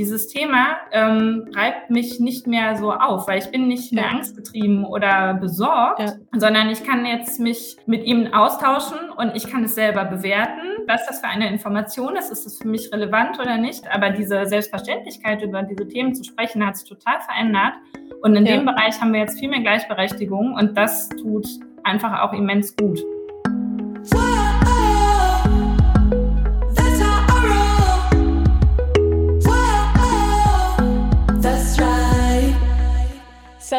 dieses Thema ähm, reibt mich nicht mehr so auf, weil ich bin nicht mehr angstgetrieben oder besorgt, ja. sondern ich kann jetzt mich mit ihm austauschen und ich kann es selber bewerten, was das für eine Information ist, ist es für mich relevant oder nicht. Aber diese Selbstverständlichkeit, über diese Themen zu sprechen, hat sich total verändert. Und in ja. dem Bereich haben wir jetzt viel mehr Gleichberechtigung und das tut einfach auch immens gut.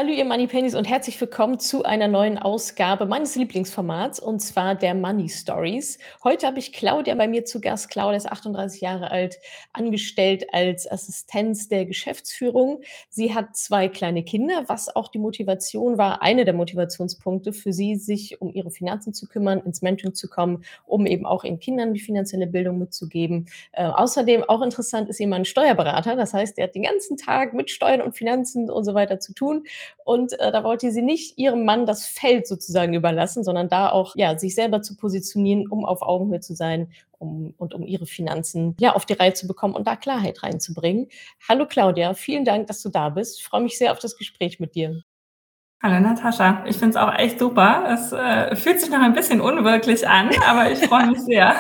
Salut, ihr Money Pennies und herzlich willkommen zu einer neuen Ausgabe meines Lieblingsformats und zwar der Money Stories. Heute habe ich Claudia bei mir zu Gast. Claudia ist 38 Jahre alt, angestellt als Assistenz der Geschäftsführung. Sie hat zwei kleine Kinder, was auch die Motivation war, eine der Motivationspunkte für sie, sich um ihre Finanzen zu kümmern, ins Mentoring zu kommen, um eben auch ihren Kindern die finanzielle Bildung mitzugeben. Äh, außerdem auch interessant ist jemand Steuerberater, das heißt, der hat den ganzen Tag mit Steuern und Finanzen und so weiter zu tun und äh, da wollte sie nicht ihrem Mann das Feld sozusagen überlassen, sondern da auch ja sich selber zu positionieren, um auf Augenhöhe zu sein um, und um ihre Finanzen ja auf die Reihe zu bekommen und da Klarheit reinzubringen. Hallo Claudia, vielen Dank, dass du da bist. Ich freue mich sehr auf das Gespräch mit dir. Hallo Natascha, ich finde es auch echt super. Es äh, fühlt sich noch ein bisschen unwirklich an, aber ich freue mich sehr.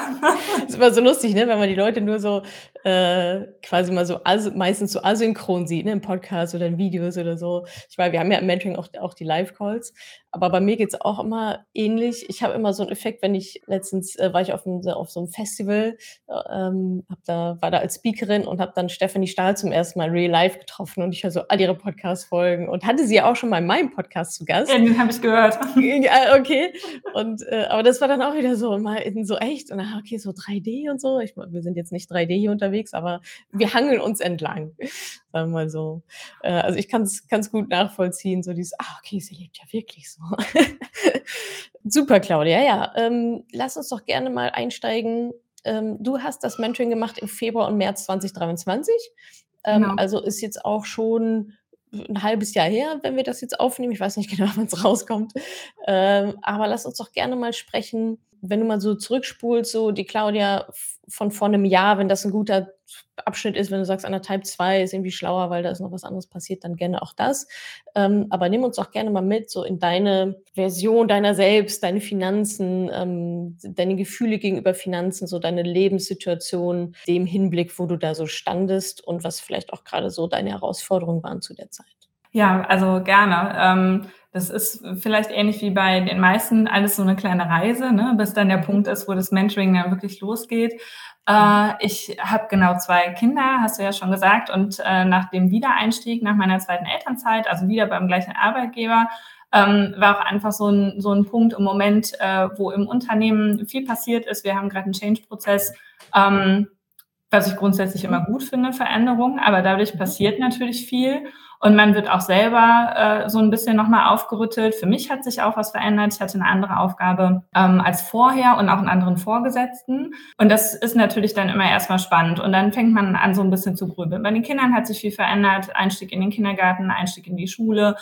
Das ist immer so lustig, ne? wenn man die Leute nur so äh, quasi mal so meistens so asynchron sieht, ne? im Podcast oder in Videos oder so. Ich meine, wir haben ja im Mentoring auch, auch die Live-Calls, aber bei mir geht's auch immer ähnlich. Ich habe immer so einen Effekt, wenn ich letztens äh, war ich auf, einem, auf so einem Festival, äh, ähm, hab da, war da als Speakerin und habe dann Stephanie Stahl zum ersten Mal real live getroffen und ich höre so all ihre Podcast-Folgen und hatte sie ja auch schon mal in meinem Podcast zu Gast. Ja, den habe ich gehört. Okay. Und äh, aber das war dann auch wieder so mal in so echt und dann, okay, so 3D und so. Ich, wir sind jetzt nicht 3D hier unterwegs, aber wir hangeln uns entlang, sagen wir mal so. Äh, also ich kann es gut nachvollziehen, so dieses, ah, okay, sie lebt ja wirklich so. Super, Claudia. Ja, ähm, lass uns doch gerne mal einsteigen. Ähm, du hast das Mentoring gemacht im Februar und März 2023. Ähm, genau. Also ist jetzt auch schon ein halbes Jahr her, wenn wir das jetzt aufnehmen. Ich weiß nicht genau, wann es rauskommt. Ähm, aber lass uns doch gerne mal sprechen, wenn du mal so zurückspulst, so die Claudia von vor einem Jahr, wenn das ein guter Abschnitt ist, wenn du sagst, Type 2 ist irgendwie schlauer, weil da ist noch was anderes passiert, dann gerne auch das. Ähm, aber nimm uns auch gerne mal mit, so in deine Version deiner selbst, deine Finanzen, ähm, deine Gefühle gegenüber Finanzen, so deine Lebenssituation, dem Hinblick, wo du da so standest und was vielleicht auch gerade so deine Herausforderungen waren zu der Zeit. Ja, also gerne. Ähm, das ist vielleicht ähnlich wie bei den meisten alles so eine kleine Reise, ne, bis dann der mhm. Punkt ist, wo das Mentoring dann wirklich losgeht. Äh, ich habe genau zwei Kinder, hast du ja schon gesagt, und äh, nach dem Wiedereinstieg, nach meiner zweiten Elternzeit, also wieder beim gleichen Arbeitgeber, ähm, war auch einfach so ein, so ein Punkt im Moment, äh, wo im Unternehmen viel passiert ist. Wir haben gerade einen Change-Prozess. Ähm, was ich grundsätzlich immer gut finde, Veränderungen, aber dadurch passiert natürlich viel und man wird auch selber äh, so ein bisschen nochmal aufgerüttelt. Für mich hat sich auch was verändert. Ich hatte eine andere Aufgabe ähm, als vorher und auch einen anderen Vorgesetzten. Und das ist natürlich dann immer erstmal spannend. Und dann fängt man an, so ein bisschen zu grübeln. Bei den Kindern hat sich viel verändert. Einstieg in den Kindergarten, Einstieg in die Schule.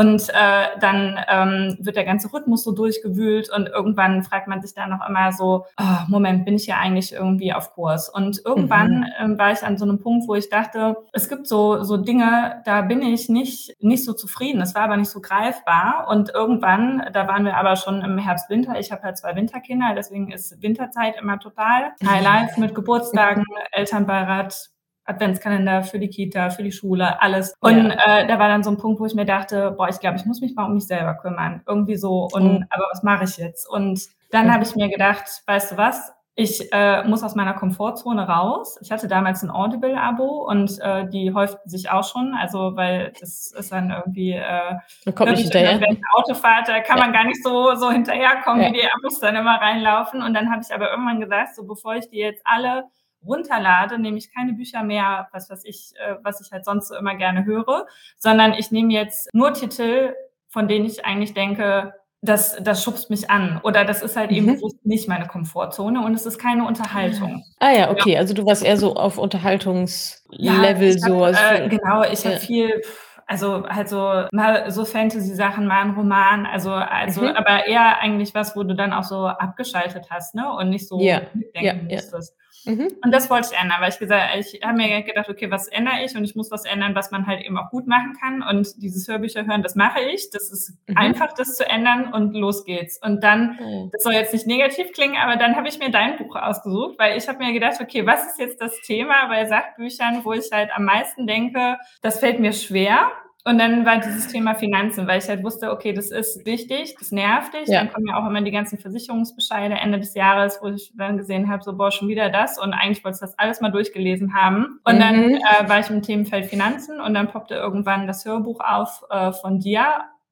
Und äh, dann ähm, wird der ganze Rhythmus so durchgewühlt und irgendwann fragt man sich dann noch immer so, oh, Moment, bin ich ja eigentlich irgendwie auf Kurs? Und irgendwann mhm. äh, war ich an so einem Punkt, wo ich dachte, es gibt so, so Dinge, da bin ich nicht, nicht so zufrieden. Es war aber nicht so greifbar. Und irgendwann, da waren wir aber schon im Herbst, Winter. Ich habe halt zwei Winterkinder, deswegen ist Winterzeit immer total High Life mit Geburtstagen, Elternbeirat, Adventskalender für die Kita, für die Schule, alles. Und ja. äh, da war dann so ein Punkt, wo ich mir dachte, boah, ich glaube, ich muss mich mal um mich selber kümmern. Irgendwie so. Und mhm. aber was mache ich jetzt? Und dann mhm. habe ich mir gedacht, weißt du was? Ich äh, muss aus meiner Komfortzone raus. Ich hatte damals ein Audible-Abo und äh, die häuften sich auch schon, also weil das ist dann irgendwie äh, man kommt nicht hinterher. Autofahrt, da kann ja. man gar nicht so so hinterherkommen, ja. wie die Abos dann immer reinlaufen. Und dann habe ich aber irgendwann gesagt, so bevor ich die jetzt alle runterlade, nehme ich keine Bücher mehr, was weiß ich, äh, was ich halt sonst so immer gerne höre, sondern ich nehme jetzt nur Titel, von denen ich eigentlich denke, das, das schubst mich an. Oder das ist halt mhm. eben bewusst nicht meine Komfortzone und es ist keine Unterhaltung. Ah ja, okay. Ja. Also du warst eher so auf Unterhaltungslevel ja, so. Äh, genau, ich ja. habe viel also halt so mal so Fantasy-Sachen, mal ein Roman, also also mhm. aber eher eigentlich was, wo du dann auch so abgeschaltet hast, ne? Und nicht so ja. mitdenken ja, musstest. Mhm. Und das wollte ich ändern, weil ich gesagt, ich habe mir gedacht, okay, was ändere ich? Und ich muss was ändern, was man halt eben auch gut machen kann. Und dieses Hörbücher hören, das mache ich. Das ist mhm. einfach, das zu ändern und los geht's. Und dann, mhm. das soll jetzt nicht negativ klingen, aber dann habe ich mir dein Buch ausgesucht, weil ich habe mir gedacht, okay, was ist jetzt das Thema bei Sachbüchern, wo ich halt am meisten denke, das fällt mir schwer. Und dann war dieses Thema Finanzen, weil ich halt wusste, okay, das ist wichtig, das nervt dich. Ja. Dann kommen ja auch immer die ganzen Versicherungsbescheide Ende des Jahres, wo ich dann gesehen habe, so, boah, schon wieder das. Und eigentlich wollte ich das alles mal durchgelesen haben. Und mhm. dann äh, war ich im Themenfeld Finanzen und dann poppte irgendwann das Hörbuch auf äh, von dir.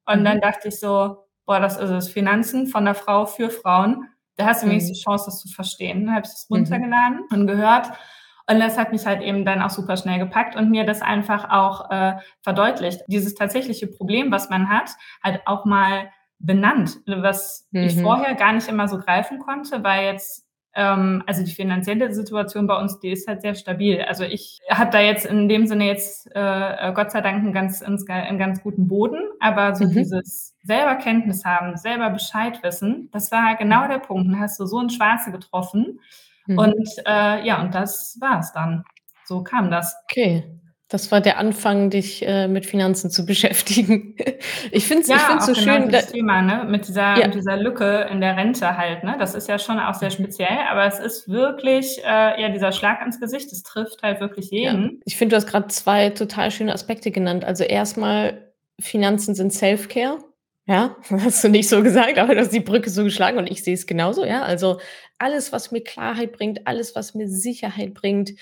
Und mhm. dann dachte ich so, boah, das ist es, Finanzen von der Frau für Frauen. Da hast du mhm. wenigstens die Chance, das zu verstehen. Dann habe ich es mhm. runtergeladen und gehört. Und das hat mich halt eben dann auch super schnell gepackt und mir das einfach auch äh, verdeutlicht. Dieses tatsächliche Problem, was man hat, halt auch mal benannt, was mhm. ich vorher gar nicht immer so greifen konnte, weil jetzt ähm, also die finanzielle Situation bei uns, die ist halt sehr stabil. Also ich habe da jetzt in dem Sinne jetzt äh, Gott sei Dank einen ganz, einen ganz guten Boden, aber so mhm. dieses selber Kenntnis haben, selber Bescheid wissen, das war genau der Punkt. Da hast du so ein Schwarze getroffen. Mhm. Und äh, ja, und das war es dann. So kam das. Okay. Das war der Anfang, dich äh, mit Finanzen zu beschäftigen. ich finde es ja, so genau schön. Das Thema, ne? mit, dieser, ja. mit dieser Lücke in der Rente halt. Ne? Das ist ja schon auch sehr speziell, aber es ist wirklich, äh, ja, dieser Schlag ins Gesicht, das trifft halt wirklich jeden. Ja. Ich finde, du hast gerade zwei total schöne Aspekte genannt. Also erstmal, Finanzen sind Self-Care. Ja, hast du nicht so gesagt, aber du hast die Brücke so geschlagen und ich sehe es genauso, ja. Also alles, was mir Klarheit bringt, alles, was mir Sicherheit bringt,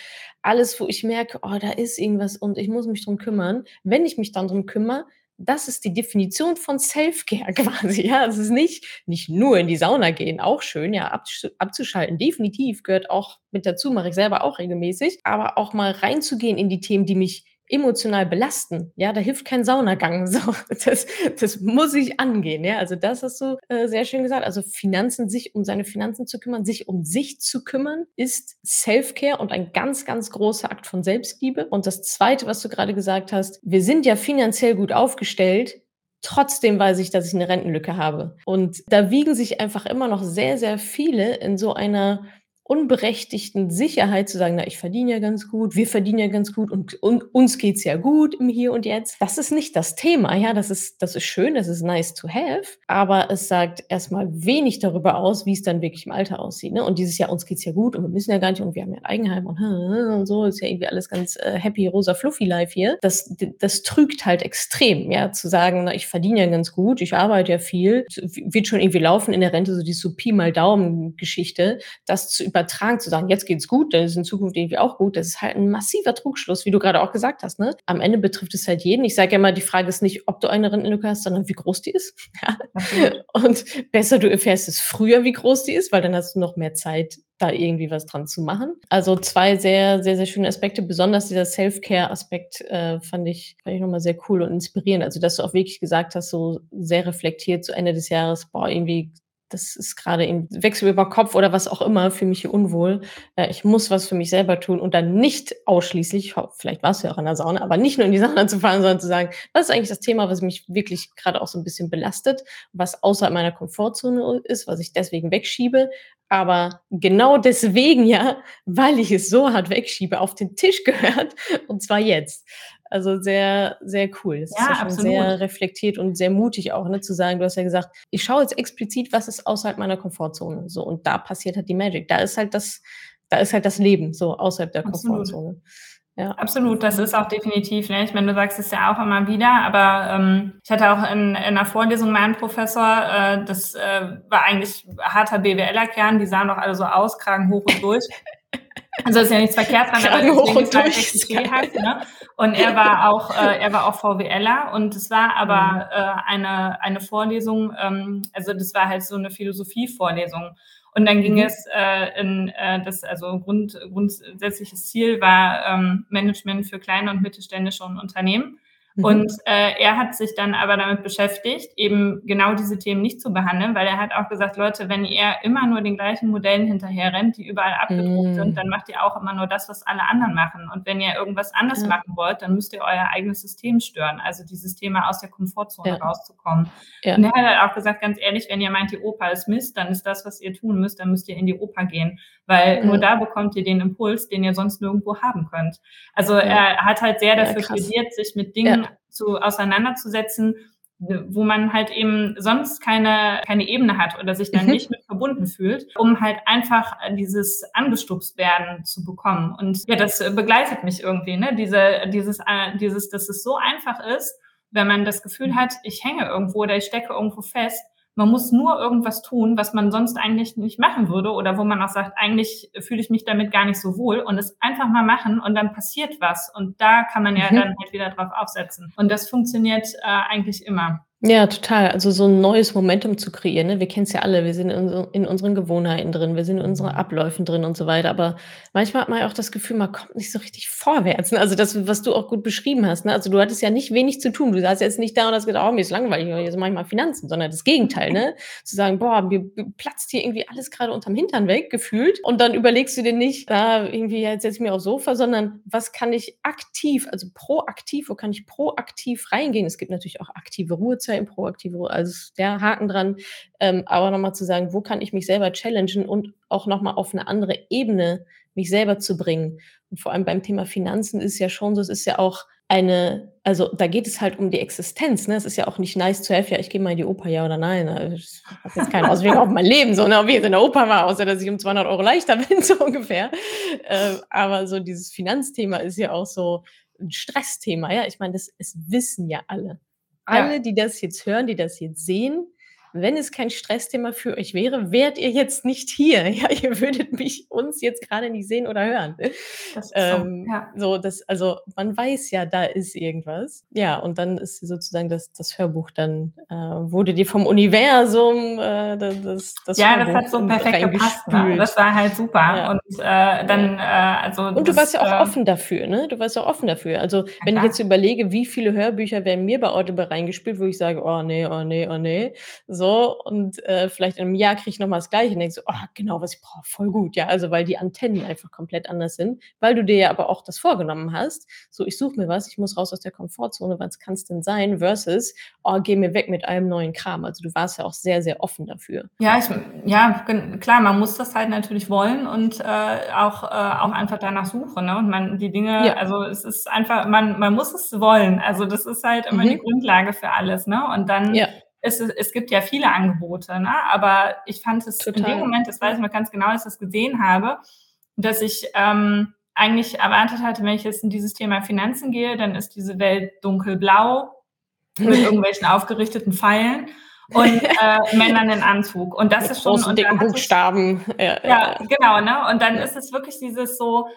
alles, wo ich merke, oh, da ist irgendwas und ich muss mich drum kümmern. Wenn ich mich dann drum kümmere, das ist die Definition von Self-Care quasi. Ja, es ist nicht, nicht nur in die Sauna gehen, auch schön, ja, abzuschalten. Definitiv gehört auch mit dazu, mache ich selber auch regelmäßig, aber auch mal reinzugehen in die Themen, die mich emotional belasten. Ja, da hilft kein Saunagang. So, das, das muss ich angehen. Ja, also das hast du äh, sehr schön gesagt. Also Finanzen, sich um seine Finanzen zu kümmern, sich um sich zu kümmern, ist Self-Care und ein ganz, ganz großer Akt von Selbstliebe. Und das zweite, was du gerade gesagt hast, wir sind ja finanziell gut aufgestellt. Trotzdem weiß ich, dass ich eine Rentenlücke habe. Und da wiegen sich einfach immer noch sehr, sehr viele in so einer unberechtigten Sicherheit zu sagen, na, ich verdiene ja ganz gut, wir verdienen ja ganz gut und, und uns geht's ja gut im Hier und Jetzt. Das ist nicht das Thema. Ja, das ist, das ist schön, das ist nice to have, aber es sagt erstmal wenig darüber aus, wie es dann wirklich im Alter aussieht. Ne? Und dieses Jahr, uns geht's ja gut und wir müssen ja gar nicht und wir haben ja Eigenheim und, und so ist ja irgendwie alles ganz äh, happy, rosa, fluffy life hier. Das, das trügt halt extrem, ja, zu sagen, na, ich verdiene ja ganz gut, ich arbeite ja viel, wird schon irgendwie laufen in der Rente, so die so Pi mal Daumen Geschichte, das zu übertragen, zu sagen, jetzt geht's gut, dann ist in Zukunft irgendwie auch gut, das ist halt ein massiver Trugschluss, wie du gerade auch gesagt hast. Ne? Am Ende betrifft es halt jeden. Ich sage ja immer, die Frage ist nicht, ob du eine Rentenlücke hast, sondern wie groß die ist. Und besser du erfährst es früher, wie groß die ist, weil dann hast du noch mehr Zeit, da irgendwie was dran zu machen. Also zwei sehr, sehr, sehr schöne Aspekte. Besonders dieser Self-Care-Aspekt äh, fand ich, fand ich nochmal sehr cool und inspirierend. Also, dass du auch wirklich gesagt hast, so sehr reflektiert zu Ende des Jahres, boah, irgendwie das ist gerade im Wechsel über Kopf oder was auch immer, für mich hier unwohl. Äh, ich muss was für mich selber tun und dann nicht ausschließlich, vielleicht warst du ja auch in der Sauna, aber nicht nur in die Sauna zu fahren, sondern zu sagen, was ist eigentlich das Thema, was mich wirklich gerade auch so ein bisschen belastet, was außerhalb meiner Komfortzone ist, was ich deswegen wegschiebe, aber genau deswegen ja, weil ich es so hart wegschiebe, auf den Tisch gehört und zwar jetzt. Also sehr, sehr cool. Das ja, ist ja schon absolut. sehr reflektiert und sehr mutig auch, ne, zu sagen, du hast ja gesagt, ich schaue jetzt explizit, was ist außerhalb meiner Komfortzone. So, und da passiert halt die Magic. Da ist halt das, da ist halt das Leben, so außerhalb der absolut. Komfortzone. Ja. Absolut, das ist auch definitiv. Ne? Ich meine, du sagst es ja auch immer wieder, aber ähm, ich hatte auch in, in einer Vorlesung meinen Professor, äh, das äh, war eigentlich harter BWLer-Kern, die sahen doch alle so aus, Kragen hoch und durch. Also ist ja nichts verkehrt dran, aber deswegen ist halt echt hat, ne? Und er war auch, äh, er war auch VWLer und es war aber mhm. äh, eine, eine Vorlesung, ähm, also das war halt so eine Philosophie-Vorlesung. Und dann ging mhm. es äh, in äh, das, also Grund, grundsätzliches Ziel war ähm, Management für kleine und mittelständische Unternehmen. Mhm. Und äh, er hat sich dann aber damit beschäftigt, eben genau diese Themen nicht zu behandeln, weil er hat auch gesagt, Leute, wenn ihr immer nur den gleichen Modellen hinterher rennt, die überall abgedruckt mhm. sind, dann macht ihr auch immer nur das, was alle anderen machen. Und wenn ihr irgendwas anders ja. machen wollt, dann müsst ihr euer eigenes System stören, also dieses Thema aus der Komfortzone ja. rauszukommen. Ja. Und er hat halt auch gesagt, ganz ehrlich, wenn ihr meint, die Oper ist Mist, dann ist das, was ihr tun müsst, dann müsst ihr in die Oper gehen, weil mhm. nur da bekommt ihr den Impuls, den ihr sonst nirgendwo haben könnt. Also er hat halt sehr dafür plädiert, sich mit Dingen zu, auseinanderzusetzen, wo man halt eben sonst keine, keine Ebene hat oder sich dann mhm. nicht mit verbunden fühlt, um halt einfach dieses angestupst werden zu bekommen. Und ja, das begleitet mich irgendwie, ne? Diese, dieses, äh, dieses, dass es so einfach ist, wenn man das Gefühl hat, ich hänge irgendwo oder ich stecke irgendwo fest, man muss nur irgendwas tun, was man sonst eigentlich nicht machen würde oder wo man auch sagt, eigentlich fühle ich mich damit gar nicht so wohl und es einfach mal machen und dann passiert was und da kann man ja mhm. dann halt wieder drauf aufsetzen. Und das funktioniert äh, eigentlich immer. Ja, total. Also so ein neues Momentum zu kreieren, ne? Wir kennen es ja alle, wir sind in in unseren Gewohnheiten drin, wir sind in unseren mhm. Abläufen drin und so weiter. Aber manchmal hat man ja auch das Gefühl, man kommt nicht so richtig vorwärts, ne? Also das, was du auch gut beschrieben hast, ne? Also du hattest ja nicht wenig zu tun. Du saßt jetzt nicht da und hast gedacht: „Oh, mir ist langweilig, jetzt mache ich mal Finanzen“, sondern das Gegenteil, ne? Zu sagen: „Boah, mir platzt hier irgendwie alles gerade unterm Hintern weg“, gefühlt. Und dann überlegst du dir nicht: „Ah, irgendwie jetzt setze ich mich aufs Sofa“, sondern was kann ich aktiv, also proaktiv, wo kann ich proaktiv reingehen? Es gibt natürlich auch aktive Ruhezeiten im also der Haken dran, ähm, aber nochmal zu sagen, wo kann ich mich selber challengen und auch nochmal auf eine andere Ebene mich selber zu bringen. Und vor allem beim Thema Finanzen ist ja schon so, es ist ja auch eine, also da geht es halt um die Existenz. Ne? Es ist ja auch nicht nice to have, ja, ich gehe mal in die Oper, ja oder nein. Ich habe jetzt keine Auswirkung auf mein Leben, so ne, wie ich in der Oper war, außer dass ich um 200 Euro leichter bin, so ungefähr. Äh, aber so dieses Finanzthema ist ja auch so ein Stressthema. Ja, ich meine, das, das wissen ja alle alle, ja. die das jetzt hören, die das jetzt sehen, wenn es kein Stressthema für euch wäre, wärt ihr jetzt nicht hier. Ja, ihr würdet mich uns jetzt gerade nicht sehen oder hören. Das ähm, so, ja. so, das, also man weiß ja, da ist irgendwas. Ja, und dann ist sozusagen das, das Hörbuch dann äh, wurde dir vom Universum äh, das, das Ja, Hörbuch das hat so perfekt gepasst. Ne? Das war halt super. Ja. Und äh, dann, äh, also. Und du warst ja auch äh, offen dafür, ne? Du warst ja offen dafür. Also, wenn ich jetzt überlege, wie viele Hörbücher werden mir bei Audible reingespielt, wo ich sage, oh nee, oh nee, oh nee. So, so und äh, vielleicht in einem Jahr kriege ich nochmal das Gleiche und denke so, oh, genau, was ich brauche, voll gut, ja, also weil die Antennen einfach komplett anders sind, weil du dir ja aber auch das vorgenommen hast, so ich suche mir was, ich muss raus aus der Komfortzone, was kann es denn sein, versus, oh, geh mir weg mit allem neuen Kram, also du warst ja auch sehr, sehr offen dafür. Ja, ich, ja, klar, man muss das halt natürlich wollen und äh, auch, äh, auch einfach danach suchen, ne? und man, die Dinge, ja. also es ist einfach, man, man muss es wollen, also das ist halt immer mhm. die Grundlage für alles, ne, und dann ja es, es gibt ja viele Angebote, ne? aber ich fand es Total. in dem Moment, das weiß ich noch ganz genau, als ich das gesehen habe, dass ich ähm, eigentlich erwartet hatte, wenn ich jetzt in dieses Thema Finanzen gehe, dann ist diese Welt dunkelblau mit irgendwelchen aufgerichteten Pfeilen und äh, Männern in Anzug. Und das mit ist schon. Und dicken Buchstaben. Ja, ja, genau, ne? Und dann ist es wirklich dieses so,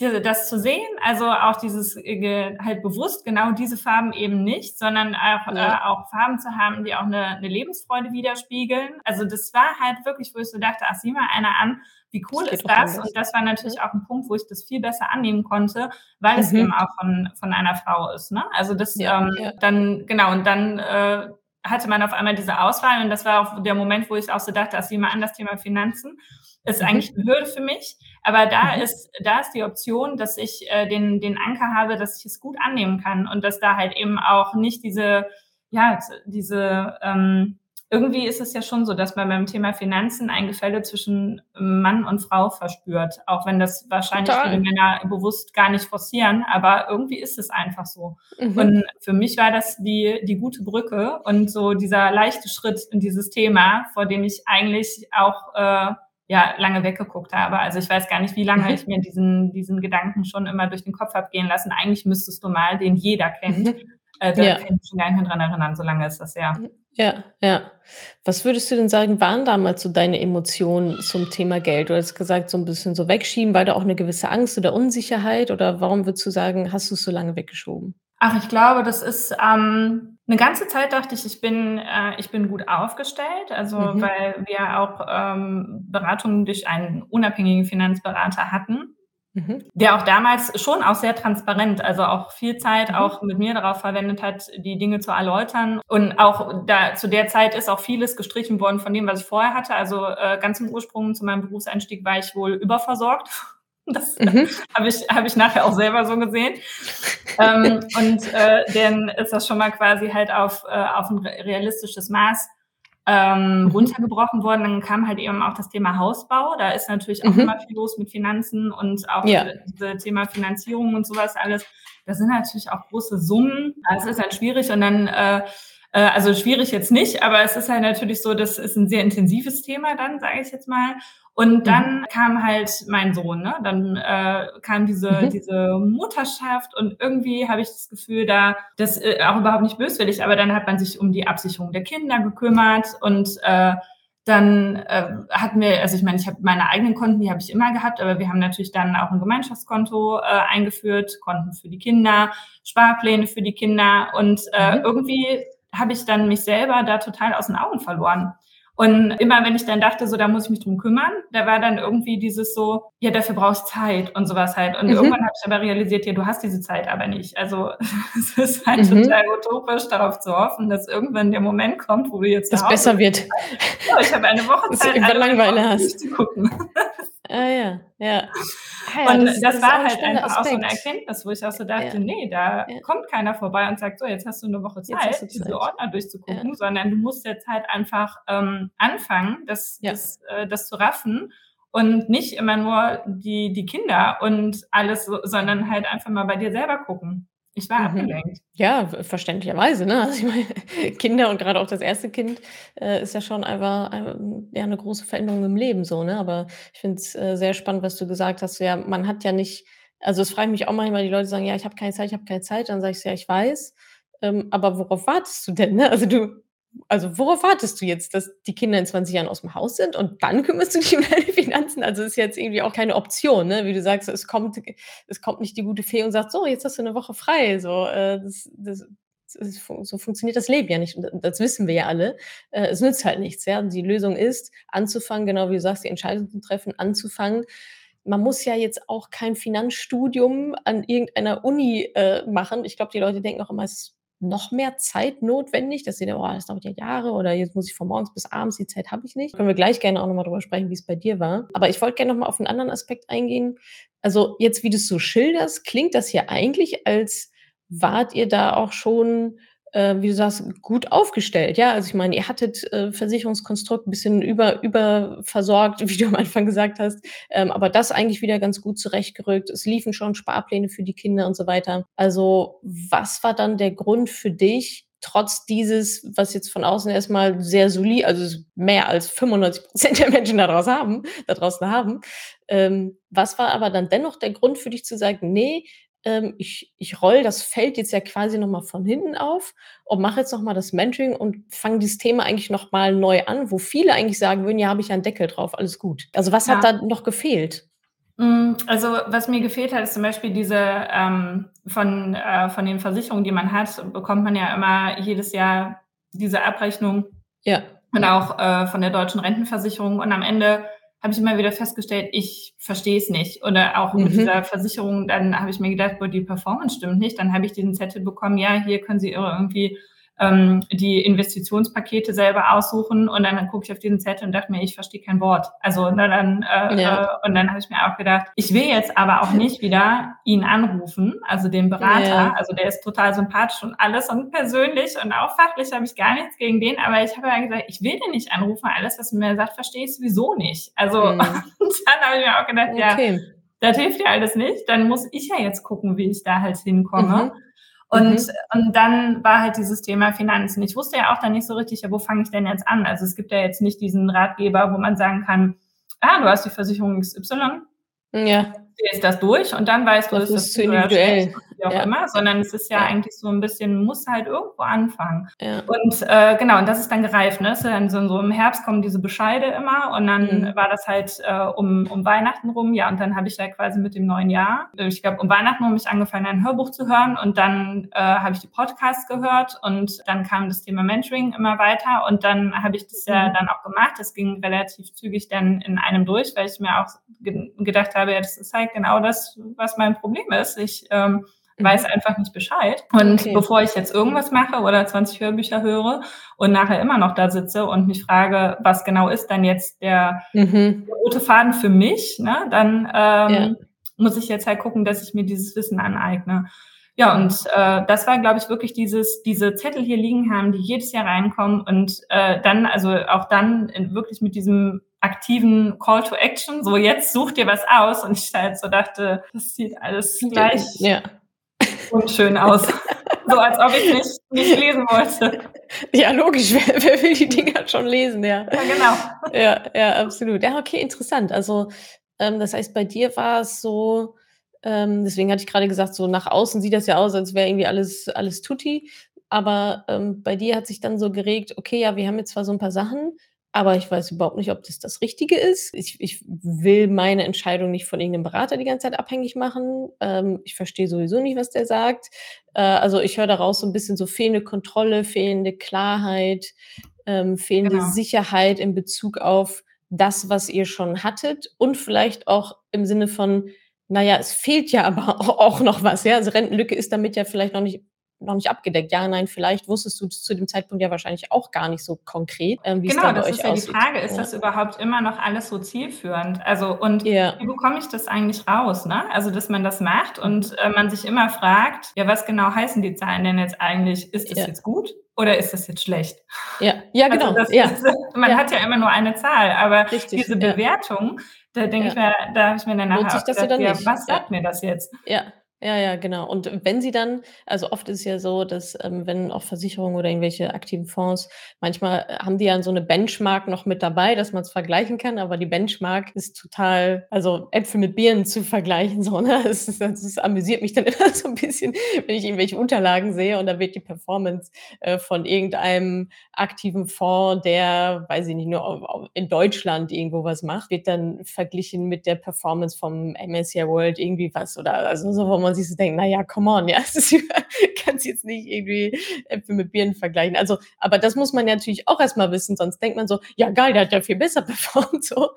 das zu sehen, also auch dieses äh, halt bewusst genau diese Farben eben nicht, sondern auch, ja. äh, auch Farben zu haben, die auch eine, eine, Lebensfreude widerspiegeln. Also das war halt wirklich, wo ich so dachte, ach, sieh mal einer an, wie cool das ist das? Und das war natürlich auch ein Punkt, wo ich das viel besser annehmen konnte, weil mhm. es eben auch von, von einer Frau ist. Ne? Also das ja, ähm, ja. dann, genau, und dann äh, hatte man auf einmal diese Auswahl und das war auch der Moment, wo ich auch so dachte, ach, sieh mal an, das Thema Finanzen ist mhm. eigentlich eine Hürde für mich. Aber da mhm. ist, da ist die Option, dass ich äh, den, den Anker habe, dass ich es gut annehmen kann und dass da halt eben auch nicht diese, ja, diese, ähm, irgendwie ist es ja schon so, dass man beim Thema Finanzen ein Gefälle zwischen Mann und Frau verspürt, auch wenn das wahrscheinlich Total. viele Männer bewusst gar nicht forcieren, aber irgendwie ist es einfach so. Mhm. Und für mich war das die, die gute Brücke und so dieser leichte Schritt in dieses Thema, vor dem ich eigentlich auch äh, ja lange weggeguckt habe. Also ich weiß gar nicht, wie lange mhm. ich mir diesen, diesen Gedanken schon immer durch den Kopf habe gehen lassen. Eigentlich müsstest du mal, den jeder kennt. Mhm. Äh, da ja. kann ich mich gar nicht dran erinnern, so lange ist das ja. Ja, ja. Was würdest du denn sagen, waren damals so deine Emotionen zum Thema Geld? Du hast gesagt, so ein bisschen so wegschieben, war da auch eine gewisse Angst oder Unsicherheit? Oder warum würdest du sagen, hast du es so lange weggeschoben? Ach, ich glaube, das ist ähm, eine ganze Zeit dachte ich, ich bin, äh, ich bin gut aufgestellt, also mhm. weil wir auch ähm, Beratungen durch einen unabhängigen Finanzberater hatten. Mhm. Der auch damals schon auch sehr transparent, also auch viel Zeit mhm. auch mit mir darauf verwendet hat, die Dinge zu erläutern. Und auch da zu der Zeit ist auch vieles gestrichen worden von dem, was ich vorher hatte. Also äh, ganz im Ursprung zu meinem Berufseinstieg war ich wohl überversorgt. Das mhm. habe ich, hab ich nachher auch selber so gesehen. ähm, und äh, dann ist das schon mal quasi halt auf, äh, auf ein realistisches Maß ähm, mhm. runtergebrochen worden. Dann kam halt eben auch das Thema Hausbau. Da ist natürlich auch mhm. immer viel los mit Finanzen und auch ja. das Thema Finanzierung und sowas alles. Das sind natürlich auch große Summen. Das ist halt schwierig und dann äh, äh, also schwierig jetzt nicht, aber es ist halt natürlich so, das ist ein sehr intensives Thema dann, sage ich jetzt mal. Und mhm. dann mhm. kam halt mein Sohn, ne? Dann äh, kam diese, mhm. diese Mutterschaft und irgendwie habe ich das Gefühl, da, das äh, auch überhaupt nicht böswillig, aber dann hat man sich um die Absicherung der Kinder gekümmert und äh, dann äh, hatten wir, also ich meine, ich habe meine eigenen Konten, die habe ich immer gehabt, aber wir haben natürlich dann auch ein Gemeinschaftskonto äh, eingeführt, Konten für die Kinder, Sparpläne für die Kinder und äh, mhm. irgendwie habe ich dann mich selber da total aus den Augen verloren. Und immer wenn ich dann dachte, so, da muss ich mich drum kümmern, da war dann irgendwie dieses so, ja, dafür brauchst Zeit und sowas halt. Und mhm. irgendwann habe ich aber realisiert, ja, du hast diese Zeit aber nicht. Also es ist halt mhm. total utopisch, darauf zu hoffen, dass irgendwann der Moment kommt, wo du jetzt das besser wird. Ja, ich habe eine Woche Zeit, dass du Langeweile hast. zu gucken. Ah ja, ja. Ah, ja und das, das, das war halt ein einfach Aspekt. auch so eine Erkenntnis, wo ich auch so dachte, ja. nee, da ja. kommt keiner vorbei und sagt, so, jetzt hast du eine Woche Zeit, diese Ordner durchzugucken, sondern du musst jetzt halt einfach ähm, anfangen, das, das, äh, das zu raffen und nicht immer nur die, die Kinder und alles, sondern halt einfach mal bei dir selber gucken. Ich war mhm. abgelenkt. Ja, verständlicherweise, ne? Also, ich meine, Kinder und gerade auch das erste Kind, äh, ist ja schon einfach, einfach, ja, 'ne große Veränderung im Leben so, ne? Aber ich finde es, äh, sehr spannend, was du gesagt hast. Ja, man hat ja nicht also, es fragt mich auch manchmal, die Leute sagen: „Ja, ich habe keine Zeit, ich habe keine Zeit.“ Dann sage ich „Ja, ich weiß, ähm, aber worauf wartest du denn, ne?“ Also, du also, worauf wartest du jetzt, dass die Kinder in 20 Jahren aus dem Haus sind und dann kümmerst du dich um deine Finanzen? Also, ist jetzt irgendwie auch keine Option, ne? Wie du sagst, es kommt es kommt nicht die gute Fee und sagt: „So, jetzt hast du eine Woche frei.“ So, äh, das das das so funktioniert das Leben ja nicht. Und das wissen wir ja alle. Äh, es nützt halt nichts, ja. Die Lösung ist, anzufangen, genau wie du sagst, die Entscheidung zu treffen, anzufangen. Man muss ja jetzt auch kein Finanzstudium an irgendeiner Uni äh, machen. Ich glaube, die Leute denken auch immer, es ist noch mehr Zeit notwendig, dass sie dann, oh, das dauert ja Jahre oder jetzt muss ich von morgens bis abends, die Zeit habe ich nicht. Können wir gleich gerne auch nochmal drüber sprechen, wie es bei dir war. Aber ich wollte gerne nochmal auf einen anderen Aspekt eingehen. Also jetzt, wie du es so schilderst, klingt das ja eigentlich, als wart ihr da auch schon äh, wie du sagst, gut aufgestellt. Ja, also ich meine, ihr hattet äh, Versicherungskonstrukt ein bisschen über, überversorgt, wie du am Anfang gesagt hast, ähm, aber das eigentlich wieder ganz gut zurechtgerückt. Es liefen schon Sparpläne für die Kinder und so weiter. Also was war dann der Grund für dich, trotz dieses, was jetzt von außen erstmal sehr solid, also mehr als 95 Prozent der Menschen daraus haben, da draußen haben. Ähm, was war aber dann dennoch der Grund für dich zu sagen, nee, ähm, ich, ich roll das Feld jetzt ja quasi nochmal von hinten auf und mache jetzt nochmal das Mentoring und fange dieses Thema eigentlich nochmal neu an, wo viele eigentlich sagen würden, ja, habe ich einen Deckel drauf, alles gut. Also was ja. hat da noch gefehlt? Mm, also was mir gefehlt hat, ist zum Beispiel diese ähm, von, äh, von den Versicherungen, die man hat, bekommt man ja immer jedes Jahr diese Abrechnung. Ja. Und auch äh, von der deutschen Rentenversicherung. Und am Ende habe ich immer wieder festgestellt, ich verstehe es nicht. Oder auch mhm. mit dieser Versicherung, dann habe ich mir gedacht, boah, die Performance stimmt nicht. Dann habe ich diesen Zettel bekommen, ja, hier können Sie irgendwie ähm, die Investitionspakete selber aussuchen und dann, dann gucke ich auf diesen Zettel und dachte mir, ich verstehe kein Wort. Also na, dann äh, ja. äh, und dann habe ich mir auch gedacht, ich will jetzt aber auch nicht wieder ihn anrufen, also den Berater, ja. also der ist total sympathisch und alles und persönlich und auch fachlich habe ich gar nichts gegen den, aber ich habe ja gesagt, ich will den nicht anrufen, alles, was mir sagt, verstehe ich sowieso nicht. Also mhm. und dann habe ich mir auch gedacht, okay. ja, das hilft ja alles nicht, dann muss ich ja jetzt gucken, wie ich da halt hinkomme. Mhm. Und, mhm. und dann war halt dieses Thema Finanzen. Ich wusste ja auch dann nicht so richtig, ja, wo fange ich denn jetzt an? Also es gibt ja jetzt nicht diesen Ratgeber, wo man sagen kann, ah, du hast die Versicherung XY. Ja. Ist das durch und dann weißt du, das ist zu individuell. Wie auch ja. immer, sondern es ist ja, Ja. eigentlich so ein bisschen, muss halt irgendwo anfangen. Ja. Und äh, genau, und das ist dann gereift. Ne? Dann so, so im Herbst kommen diese Bescheide immer und dann Mhm. war das halt äh, um, um Weihnachten rum. Ja, und dann habe ich da quasi mit dem neuen Jahr, ich glaube um Weihnachten rum, ich angefangen, ein Hörbuch zu hören und dann äh, habe ich die Podcasts gehört und dann kam das Thema Mentoring immer weiter und dann habe ich das ja Mhm. dann auch gemacht. Das ging relativ zügig dann in einem durch, weil ich mir auch ge gedacht habe, ja, das ist halt genau das, was mein Problem ist. Ich ähm, weiß einfach nicht Bescheid. Und. Okay. bevor ich jetzt irgendwas mache oder 20 Hörbücher höre und nachher immer noch da sitze und mich frage, was genau ist dann jetzt der, Mhm. der rote Faden für mich, ne, dann ähm, Ja. muss ich jetzt halt gucken, dass ich mir dieses Wissen aneigne. Ja, und äh, das war, glaube ich, wirklich dieses, diese Zettel hier liegen haben, die jedes Jahr reinkommen und äh, dann, also auch dann in, wirklich mit diesem aktiven Call to Action, so jetzt such dir was aus und ich halt so dachte, das sieht alles gleich Ja. Unschön aus. so als ob ich nicht, nicht lesen wollte. ja, logisch. Wer, wer will die Dinger schon lesen, ja. Ja, genau. Ja, ja, absolut. Ja, okay, interessant. Also, ähm, das heißt, bei dir war es so, ähm, deswegen hatte ich gerade gesagt, so nach außen sieht das ja aus, als wäre irgendwie alles, alles tutti. Aber ähm, bei dir hat sich dann so geregt, okay, ja, wir haben jetzt zwar so ein paar Sachen, aber ich weiß überhaupt nicht, ob das das Richtige ist. Ich, ich will meine Entscheidung nicht von irgendeinem Berater die ganze Zeit abhängig machen. Ähm, ich verstehe sowieso nicht, was der sagt. Äh, also ich höre daraus so ein bisschen so fehlende Kontrolle, fehlende Klarheit, ähm, fehlende Genau. Sicherheit in Bezug auf das, was ihr schon hattet und vielleicht auch im Sinne von, naja, es fehlt ja aber auch noch was. Ja, also Rentenlücke ist damit ja vielleicht noch nicht noch nicht abgedeckt. Ja, nein, vielleicht wusstest du es zu dem Zeitpunkt ja wahrscheinlich auch gar nicht so konkret, ähm, wie es Genau, da bei das euch ist ja die aussieht. Frage, ist ja. das überhaupt immer noch alles so zielführend? Also, und Ja. wie bekomme ich das eigentlich raus? Ne? Also, dass man das macht und äh, man sich immer fragt, ja, was genau heißen die Zahlen denn jetzt eigentlich? Ist das Ja. jetzt gut oder ist das jetzt schlecht? Ja, ja, genau. Also das ja, ist, man Ja. hat ja immer nur eine Zahl, aber richtig. diese ja. Bewertung, da denke Ja. ich mir, da habe ich mir dann nachher auch das gedacht, ja, was Ja. sagt mir das jetzt? Ja, ja, ja, genau. Und wenn sie dann, also oft ist es ja so, dass ähm, wenn auch Versicherungen oder irgendwelche aktiven Fonds, manchmal äh, haben die ja so eine Benchmark noch mit dabei, dass man es vergleichen kann, aber die Benchmark ist total, also Äpfel mit Birnen zu vergleichen, so, ne? Das, ist, das, ist, amüsiert mich dann immer so ein bisschen, wenn ich irgendwelche Unterlagen sehe und da wird die Performance äh, von irgendeinem aktiven Fonds, der, weiß ich nicht, nur in Deutschland irgendwo was macht, wird dann verglichen mit der Performance vom MSCI World irgendwie was oder also so, wo man sich so denkt, naja, come on, ja, es ist kannst jetzt nicht irgendwie Äpfel mit Birnen vergleichen. Also, aber das muss man ja natürlich auch erstmal wissen, sonst denkt man so, ja geil, der hat ja viel besser performt. So.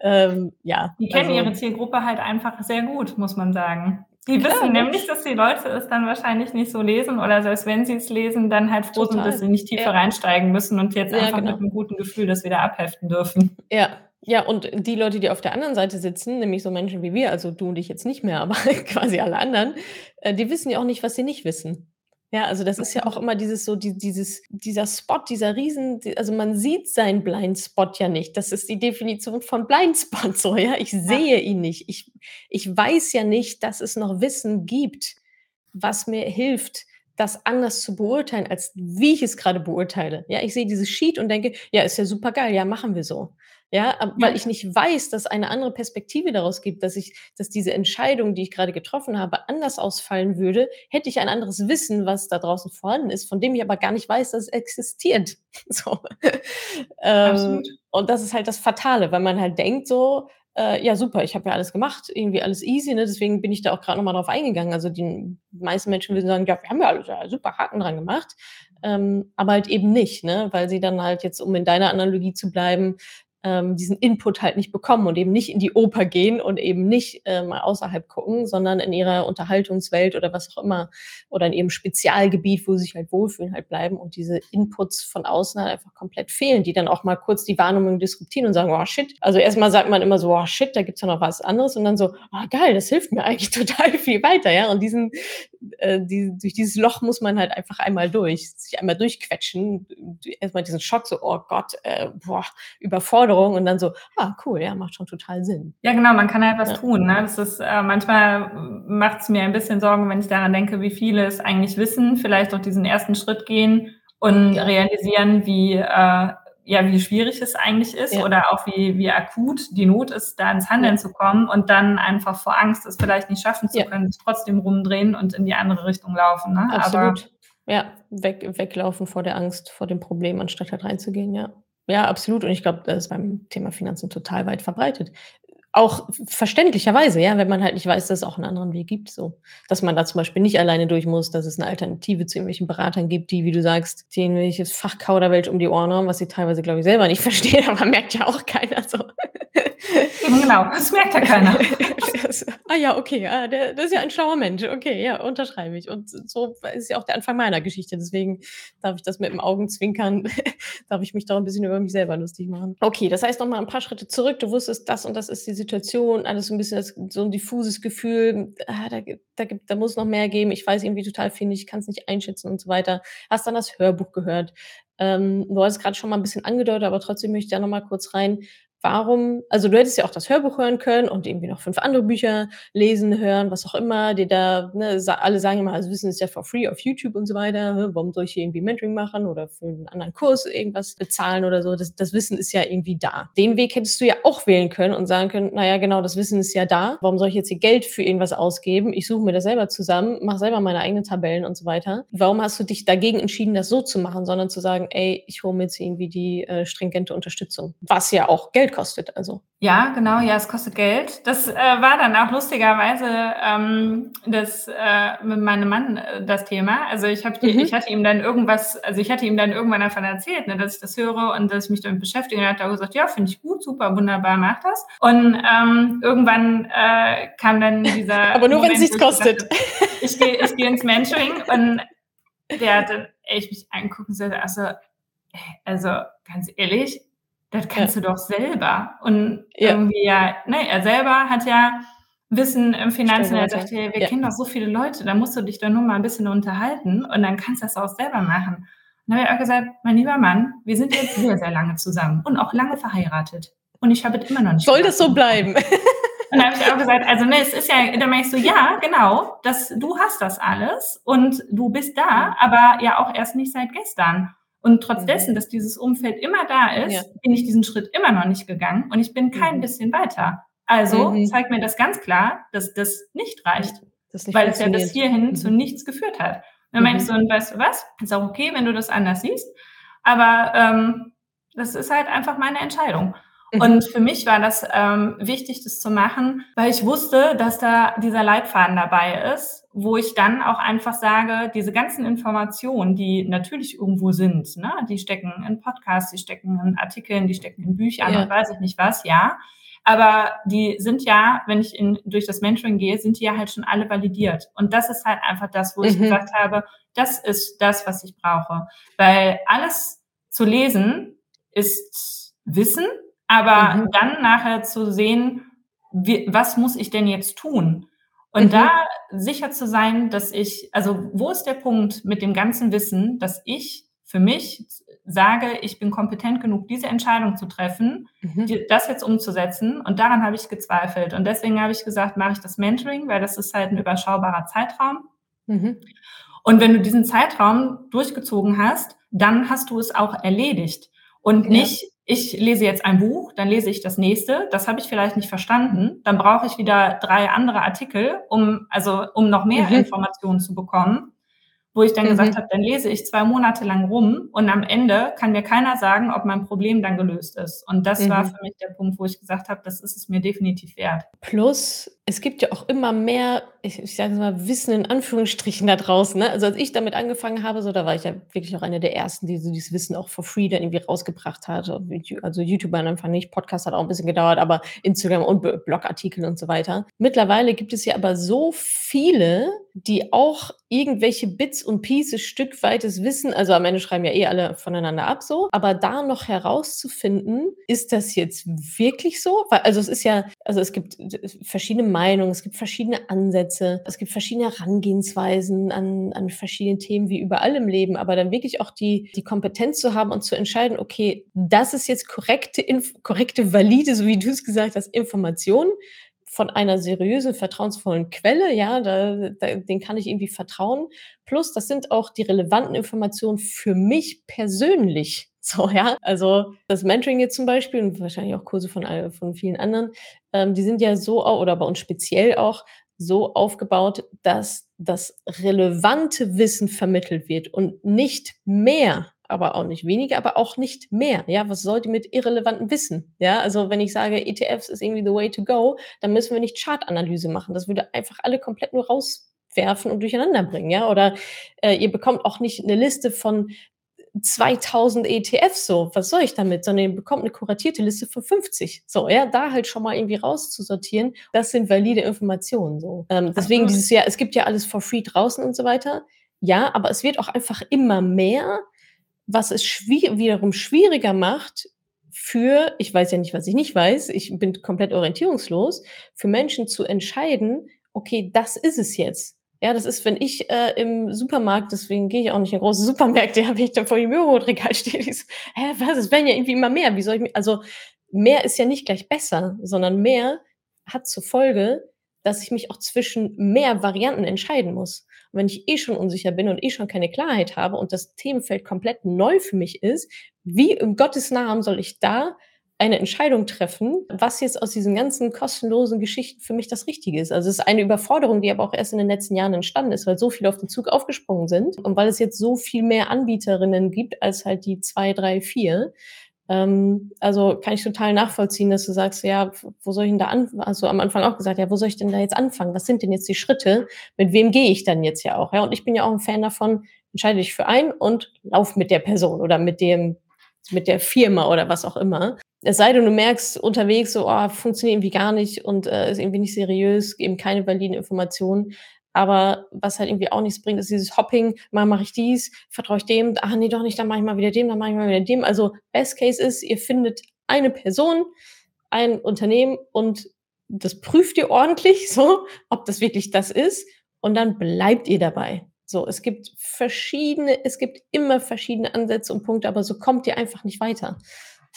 Ähm, ja. Die kennen also, ihre Zielgruppe halt einfach sehr gut, muss man sagen. Die Klar, wissen nämlich, dass die Leute es dann wahrscheinlich nicht so lesen oder selbst wenn sie es lesen, dann halt froh sind, dass sie nicht tiefer Ja. reinsteigen müssen und jetzt Ja, einfach genau. mit einem guten Gefühl das wieder abheften dürfen. Ja, ja, und die Leute, die auf der anderen Seite sitzen, nämlich so Menschen wie wir, also du und ich jetzt nicht mehr, aber quasi alle anderen, äh, die wissen ja auch nicht, was sie nicht wissen. Ja, also das ist ja auch immer dieses so, die, dieses, dieser Spot, dieser Riesen, also man sieht seinen Blindspot ja nicht. Das ist die Definition von Blindspot so, ja. Ich sehe ihn nicht. Ich, ich weiß ja nicht, dass es noch Wissen gibt, was mir hilft, das anders zu beurteilen, als wie ich es gerade beurteile. Ja, ich sehe dieses Sheet und denke, ja, ist ja super geil, ja, machen wir so. Ja, weil ich nicht weiß, dass eine andere Perspektive daraus gibt, dass ich, dass diese Entscheidung, die ich gerade getroffen habe, anders ausfallen würde, hätte ich ein anderes Wissen, was da draußen vorhanden ist, von dem ich aber gar nicht weiß, dass es existiert. So. ähm, und das ist halt das Fatale, weil man halt denkt so, äh, ja super, ich habe ja alles gemacht, irgendwie alles easy, ne? deswegen bin ich da auch gerade nochmal drauf eingegangen. Also die meisten Menschen würden sagen, ja, wir haben ja alles ja, super Haken dran gemacht, ähm, aber halt eben nicht, ne? weil sie dann halt jetzt, um in deiner Analogie zu bleiben, ähm, diesen Input halt nicht bekommen und eben nicht in die Oper gehen und eben nicht äh, mal außerhalb gucken, sondern in ihrer Unterhaltungswelt oder was auch immer oder in ihrem Spezialgebiet, wo sie sich halt wohlfühlen, halt bleiben und diese Inputs von außen halt einfach komplett fehlen, die dann auch mal kurz die Wahrnehmung disruptieren und sagen, oh shit. Also erstmal sagt man immer so, oh shit, da gibt's ja noch was anderes und dann so, ah geil, das hilft mir eigentlich total viel weiter, ja. Und diesen, äh, die, durch dieses Loch muss man halt einfach einmal durch, sich einmal durchquetschen, erstmal diesen Schock, so, oh Gott, äh, boah, Überforderung und dann so, ah cool, ja, macht schon total Sinn. Ja, genau, man kann halt was Ja. tun. Ne? Das ist, äh, manchmal macht es mir ein bisschen Sorgen, wenn ich daran denke, wie viele es eigentlich wissen, vielleicht auch diesen ersten Schritt gehen und Ja. realisieren, wie, äh, ja, wie schwierig es eigentlich ist Ja. oder auch wie, wie akut die Not ist, da ins Handeln Ja. zu kommen und dann einfach vor Angst, es vielleicht nicht schaffen zu Ja. können, trotzdem rumdrehen und in die andere Richtung laufen. Ne? Aber Absolut. Ja, weg weglaufen vor der Angst, vor dem Problem, anstatt halt reinzugehen, ja. Ja, absolut. Und ich glaube, das ist beim Thema Finanzen total weit verbreitet. Auch verständlicherweise, ja, wenn man halt nicht weiß, dass es auch einen anderen Weg gibt, so. Dass man da zum Beispiel nicht alleine durch muss, dass es eine Alternative zu irgendwelchen Beratern gibt, die, wie du sagst, die irgendwelches Fachkauderwelsch um die Ohren haben, was sie teilweise, glaube ich, selber nicht verstehen, aber merkt ja auch keiner so. Eben genau, das merkt ja keiner. Ah ja, okay, ah, der, das ist ja ein schlauer Mensch. Okay, ja, unterschreibe ich. Und so ist ja auch der Anfang meiner Geschichte. Deswegen darf ich das mit dem Augenzwinkern, darf ich mich da ein bisschen über mich selber lustig machen. Okay, das heißt nochmal ein paar Schritte zurück. Du wusstest, das und das ist die Situation, alles so ein bisschen das, so ein diffuses Gefühl, ah, da, da, gibt, da muss noch mehr geben. Ich weiß irgendwie total viel nicht, ich kann es nicht einschätzen und so weiter. Hast dann das Hörbuch gehört. Ähm, du hast es gerade schon mal ein bisschen angedeutet, aber trotzdem möchte ich da nochmal kurz rein. Warum, also du hättest ja auch das Hörbuch hören können und irgendwie noch fünf andere Bücher lesen, hören, was auch immer, die da, ne, alle sagen immer, also Wissen ist ja for free auf YouTube und so weiter, ne, warum soll ich hier irgendwie Mentoring machen oder für einen anderen Kurs irgendwas bezahlen oder so, das, das Wissen ist ja irgendwie da. Den Weg hättest du ja auch wählen können und sagen können, naja, genau, das Wissen ist ja da, warum soll ich jetzt hier Geld für irgendwas ausgeben? Ich suche mir das selber zusammen, mache selber meine eigenen Tabellen und so weiter. Warum hast du dich dagegen entschieden, das so zu machen, sondern zu sagen, ey, ich hole mir jetzt irgendwie die äh, stringente Unterstützung, was ja auch Geld kostet, also. Ja, genau, ja, es kostet Geld. Das äh, war dann auch lustigerweise ähm, das äh, mit meinem Mann äh, das Thema. Also ich habe, Mhm. ich hatte ihm dann irgendwas, also ich hatte ihm dann irgendwann davon erzählt, ne, dass ich das höre und dass ich mich damit beschäftige. Und er hat auch gesagt, ja, finde ich gut, super, wunderbar, mach das. Und ähm, irgendwann äh, kam dann dieser. Aber nur, wenn es nichts kostet. Ich gehe ich geh ins Mentoring und der hat dann echt mich angeguckt und also, also ganz ehrlich, das kannst du doch selber. Und Ja. irgendwie ja, ne, er selber hat ja Wissen im Finanzen. Er hey, wir Ja. kennen doch so viele Leute, da musst du dich doch nur mal ein bisschen unterhalten und dann kannst du das auch selber machen. Und dann habe ich auch gesagt, mein lieber Mann, wir sind jetzt sehr, sehr lange zusammen und auch lange verheiratet. Und ich habe es immer noch nicht Soll das so bleiben? Und da habe ich auch gesagt, also ne, es ist ja, da meine ich so, ja, genau, das, du hast das alles und du bist da, aber ja auch erst nicht seit gestern. Und trotz Mhm. dessen, dass dieses Umfeld immer da ist, Ja. bin ich diesen Schritt immer noch nicht gegangen und ich bin kein Mhm. bisschen weiter. Also Mhm. zeigt mir das ganz klar, dass das nicht reicht, Das nicht weil es ja bis hierhin Mhm. zu nichts geführt hat. Und dann Mhm. so, und weißt du was? Ist auch okay, wenn du das anders siehst, aber ähm, das ist halt einfach meine Entscheidung. Mhm. Und für mich war das ähm, wichtig, das zu machen, weil ich wusste, dass da dieser Leitfaden dabei ist, wo ich dann auch einfach sage, diese ganzen Informationen, die natürlich irgendwo sind, ne, die stecken in Podcasts, die stecken in Artikeln, die stecken in Büchern Ja. und weiß ich nicht was, ja. Aber die sind ja, wenn ich in, durch das Mentoring gehe, sind die ja halt schon alle validiert. Und das ist halt einfach das, wo ich Mhm. gesagt habe, das ist das, was ich brauche. Weil alles zu lesen ist Wissen, aber Mhm. dann nachher zu sehen, wie, was muss ich denn jetzt tun? Und Mhm. da sicher zu sein, dass ich, also wo ist der Punkt mit dem ganzen Wissen, dass ich für mich sage, ich bin kompetent genug, diese Entscheidung zu treffen, Mhm. die, das jetzt umzusetzen. Und daran habe ich gezweifelt. Und deswegen habe ich gesagt, mache ich das Mentoring, weil das ist halt ein überschaubarer Zeitraum. Mhm. Und wenn du diesen Zeitraum durchgezogen hast, dann hast du es auch erledigt. Und Ja. nicht, ich lese jetzt ein Buch, dann lese ich das nächste, das habe ich vielleicht nicht verstanden, dann brauche ich wieder drei andere Artikel, um, also, um noch mehr Mhm. Informationen zu bekommen, wo ich dann Mhm. gesagt habe, dann lese ich zwei Monate lang rum und am Ende kann mir keiner sagen, ob mein Problem dann gelöst ist. Und das war Mhm. für mich der Punkt, wo ich gesagt habe, das ist es mir definitiv wert. Plus, es gibt ja auch immer mehr, ich, ich sage mal, Wissen in Anführungsstrichen da draußen. Ne? Also als ich damit angefangen habe, so, da war ich ja wirklich auch eine der ersten, die so dieses Wissen auch for free dann irgendwie rausgebracht hat. Also YouTuber am Anfang nicht, Podcast hat auch ein bisschen gedauert, aber Instagram und Blogartikel und so weiter. Mittlerweile gibt es ja aber so viele, die auch irgendwelche Bits und Pieces, stückweites Wissen, also am Ende schreiben ja eh alle voneinander ab so, aber da noch herauszufinden, ist das jetzt wirklich so? Weil, also es ist ja, also es gibt verschiedene Meinungen, es gibt verschiedene Ansätze, es gibt verschiedene Herangehensweisen an, an verschiedene Themen wie überall im Leben, aber dann wirklich auch die, die Kompetenz zu haben und zu entscheiden, okay, das ist jetzt korrekte, korrekte, valide, so wie du es gesagt hast, Information von einer seriösen, vertrauensvollen Quelle, ja, da, da, den kann ich irgendwie vertrauen. Plus, das sind auch die relevanten Informationen für mich persönlich. So, ja. Also das Mentoring jetzt zum Beispiel und wahrscheinlich auch Kurse von, von vielen anderen, ähm, die sind ja so, oder bei uns speziell auch, so aufgebaut, dass das relevante Wissen vermittelt wird und nicht mehr, aber auch nicht weniger, aber auch nicht mehr. Ja, was sollte mit irrelevantem Wissen? Ja, also wenn ich sage, ETFs ist irgendwie the way to go, dann müssen wir nicht Chartanalyse machen. Das würde einfach alle komplett nur rauswerfen und durcheinander bringen. Ja, oder äh, ihr bekommt auch nicht eine Liste von 2000 ETFs so, was soll ich damit? Sondern ihr bekommt eine kuratierte Liste von 50. So, ja, da halt schon mal irgendwie rauszusortieren, das sind valide Informationen so. Ähm, deswegen Ach, dieses Jahr, es gibt ja alles for free draußen und so weiter. Ja, aber es wird auch einfach immer mehr, was es schwier wiederum schwieriger macht für, ich weiß ja nicht, was ich nicht weiß, ich bin komplett orientierungslos, für Menschen zu entscheiden, okay, das ist es jetzt. Ja, das ist, wenn ich äh, im Supermarkt, deswegen gehe ich auch nicht in große Supermärkte, habe ich dann vor dem Joghurtregal stehe, ich so, hä, was, es werden ja irgendwie immer mehr, wie soll ich mich, also mehr ist ja nicht gleich besser, sondern mehr hat zur Folge, dass ich mich auch zwischen mehr Varianten entscheiden muss. Und wenn ich eh schon unsicher bin und eh schon keine Klarheit habe und das Themenfeld komplett neu für mich ist, wie im Gottes Namen soll ich da eine Entscheidung treffen, was jetzt aus diesen ganzen kostenlosen Geschichten für mich das Richtige ist. Also es ist eine Überforderung, die aber auch erst in den letzten Jahren entstanden ist, weil so viele auf den Zug aufgesprungen sind und weil es jetzt so viel mehr Anbieterinnen gibt als halt die zwei, drei, vier. Ähm, also kann ich total nachvollziehen, dass du sagst, ja, wo soll ich denn da anfangen? Also am Anfang auch gesagt, ja, wo soll ich denn da jetzt anfangen? Was sind denn jetzt die Schritte? Mit wem gehe ich dann jetzt ja auch? Ja, und ich bin ja auch ein Fan davon, entscheide dich für einen und lauf mit der Person oder mit dem mit der Firma oder was auch immer. Es sei denn, du merkst unterwegs so, oh, funktioniert irgendwie gar nicht und äh, ist irgendwie nicht seriös, eben keine validen Informationen. Aber was halt irgendwie auch nichts bringt, ist dieses Hopping, mal mache ich dies, vertraue ich dem, ach nee, doch nicht, dann mache ich mal wieder dem, dann mache ich mal wieder dem. Also Best Case ist, ihr findet eine Person, ein Unternehmen und das prüft ihr ordentlich so, ob das wirklich das ist und dann bleibt ihr dabei. So, es gibt verschiedene, es gibt immer verschiedene Ansätze und Punkte, aber so kommt ihr einfach nicht weiter.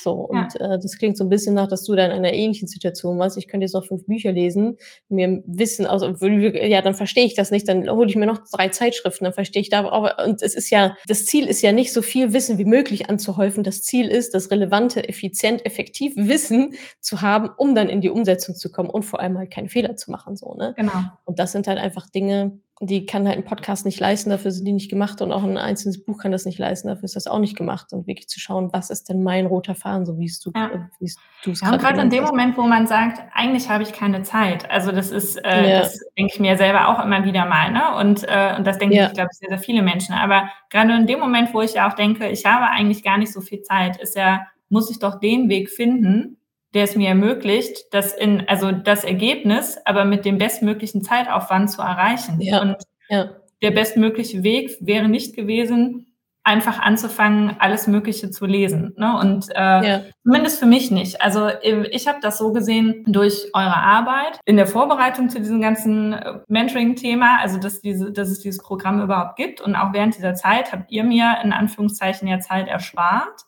So, und ja. äh, das klingt so ein bisschen nach, dass du da in einer ähnlichen Situation warst. Ich könnte jetzt noch fünf Bücher lesen, mir Wissen, also ja, dann verstehe ich das nicht, dann hole ich mir noch drei Zeitschriften, dann verstehe ich da, aber und es ist ja, das Ziel ist ja nicht so viel Wissen wie möglich anzuhäufen. Das Ziel ist, das relevante, effizient, effektiv Wissen zu haben, um dann in die Umsetzung zu kommen und vor allem halt keine Fehler zu machen. So, ne? Genau. Und das sind halt einfach Dinge, die kann halt ein Podcast nicht leisten, dafür sind die nicht gemacht und auch ein einzelnes Buch kann das nicht leisten, dafür ist das auch nicht gemacht und wirklich zu schauen, was ist denn mein roter Faden, so wie es du, ja. wie es du es ja, gerade gerade in dem hast. Moment, wo man sagt, eigentlich habe ich keine Zeit, also das ist, äh, ja. das denke ich mir selber auch immer wieder mal, ne? Und, äh, und das denke ja. ich, glaube ich, sehr, sehr viele Menschen. Aber gerade in dem Moment, wo ich ja auch denke, ich habe eigentlich gar nicht so viel Zeit, ist ja, muss ich doch den Weg finden, der es mir ermöglicht, das in, also das Ergebnis, aber mit dem bestmöglichen Zeitaufwand zu erreichen. Ja. Und ja. der bestmögliche Weg wäre nicht gewesen, einfach anzufangen, alles Mögliche zu lesen. Ne? Und äh, ja. zumindest für mich nicht. Also ich habe das so gesehen durch eure Arbeit in der Vorbereitung zu diesem ganzen äh, Mentoring-Thema, also dass, diese, dass es dieses Programm überhaupt gibt. Und auch während dieser Zeit habt ihr mir in Anführungszeichen ja Zeit erspart.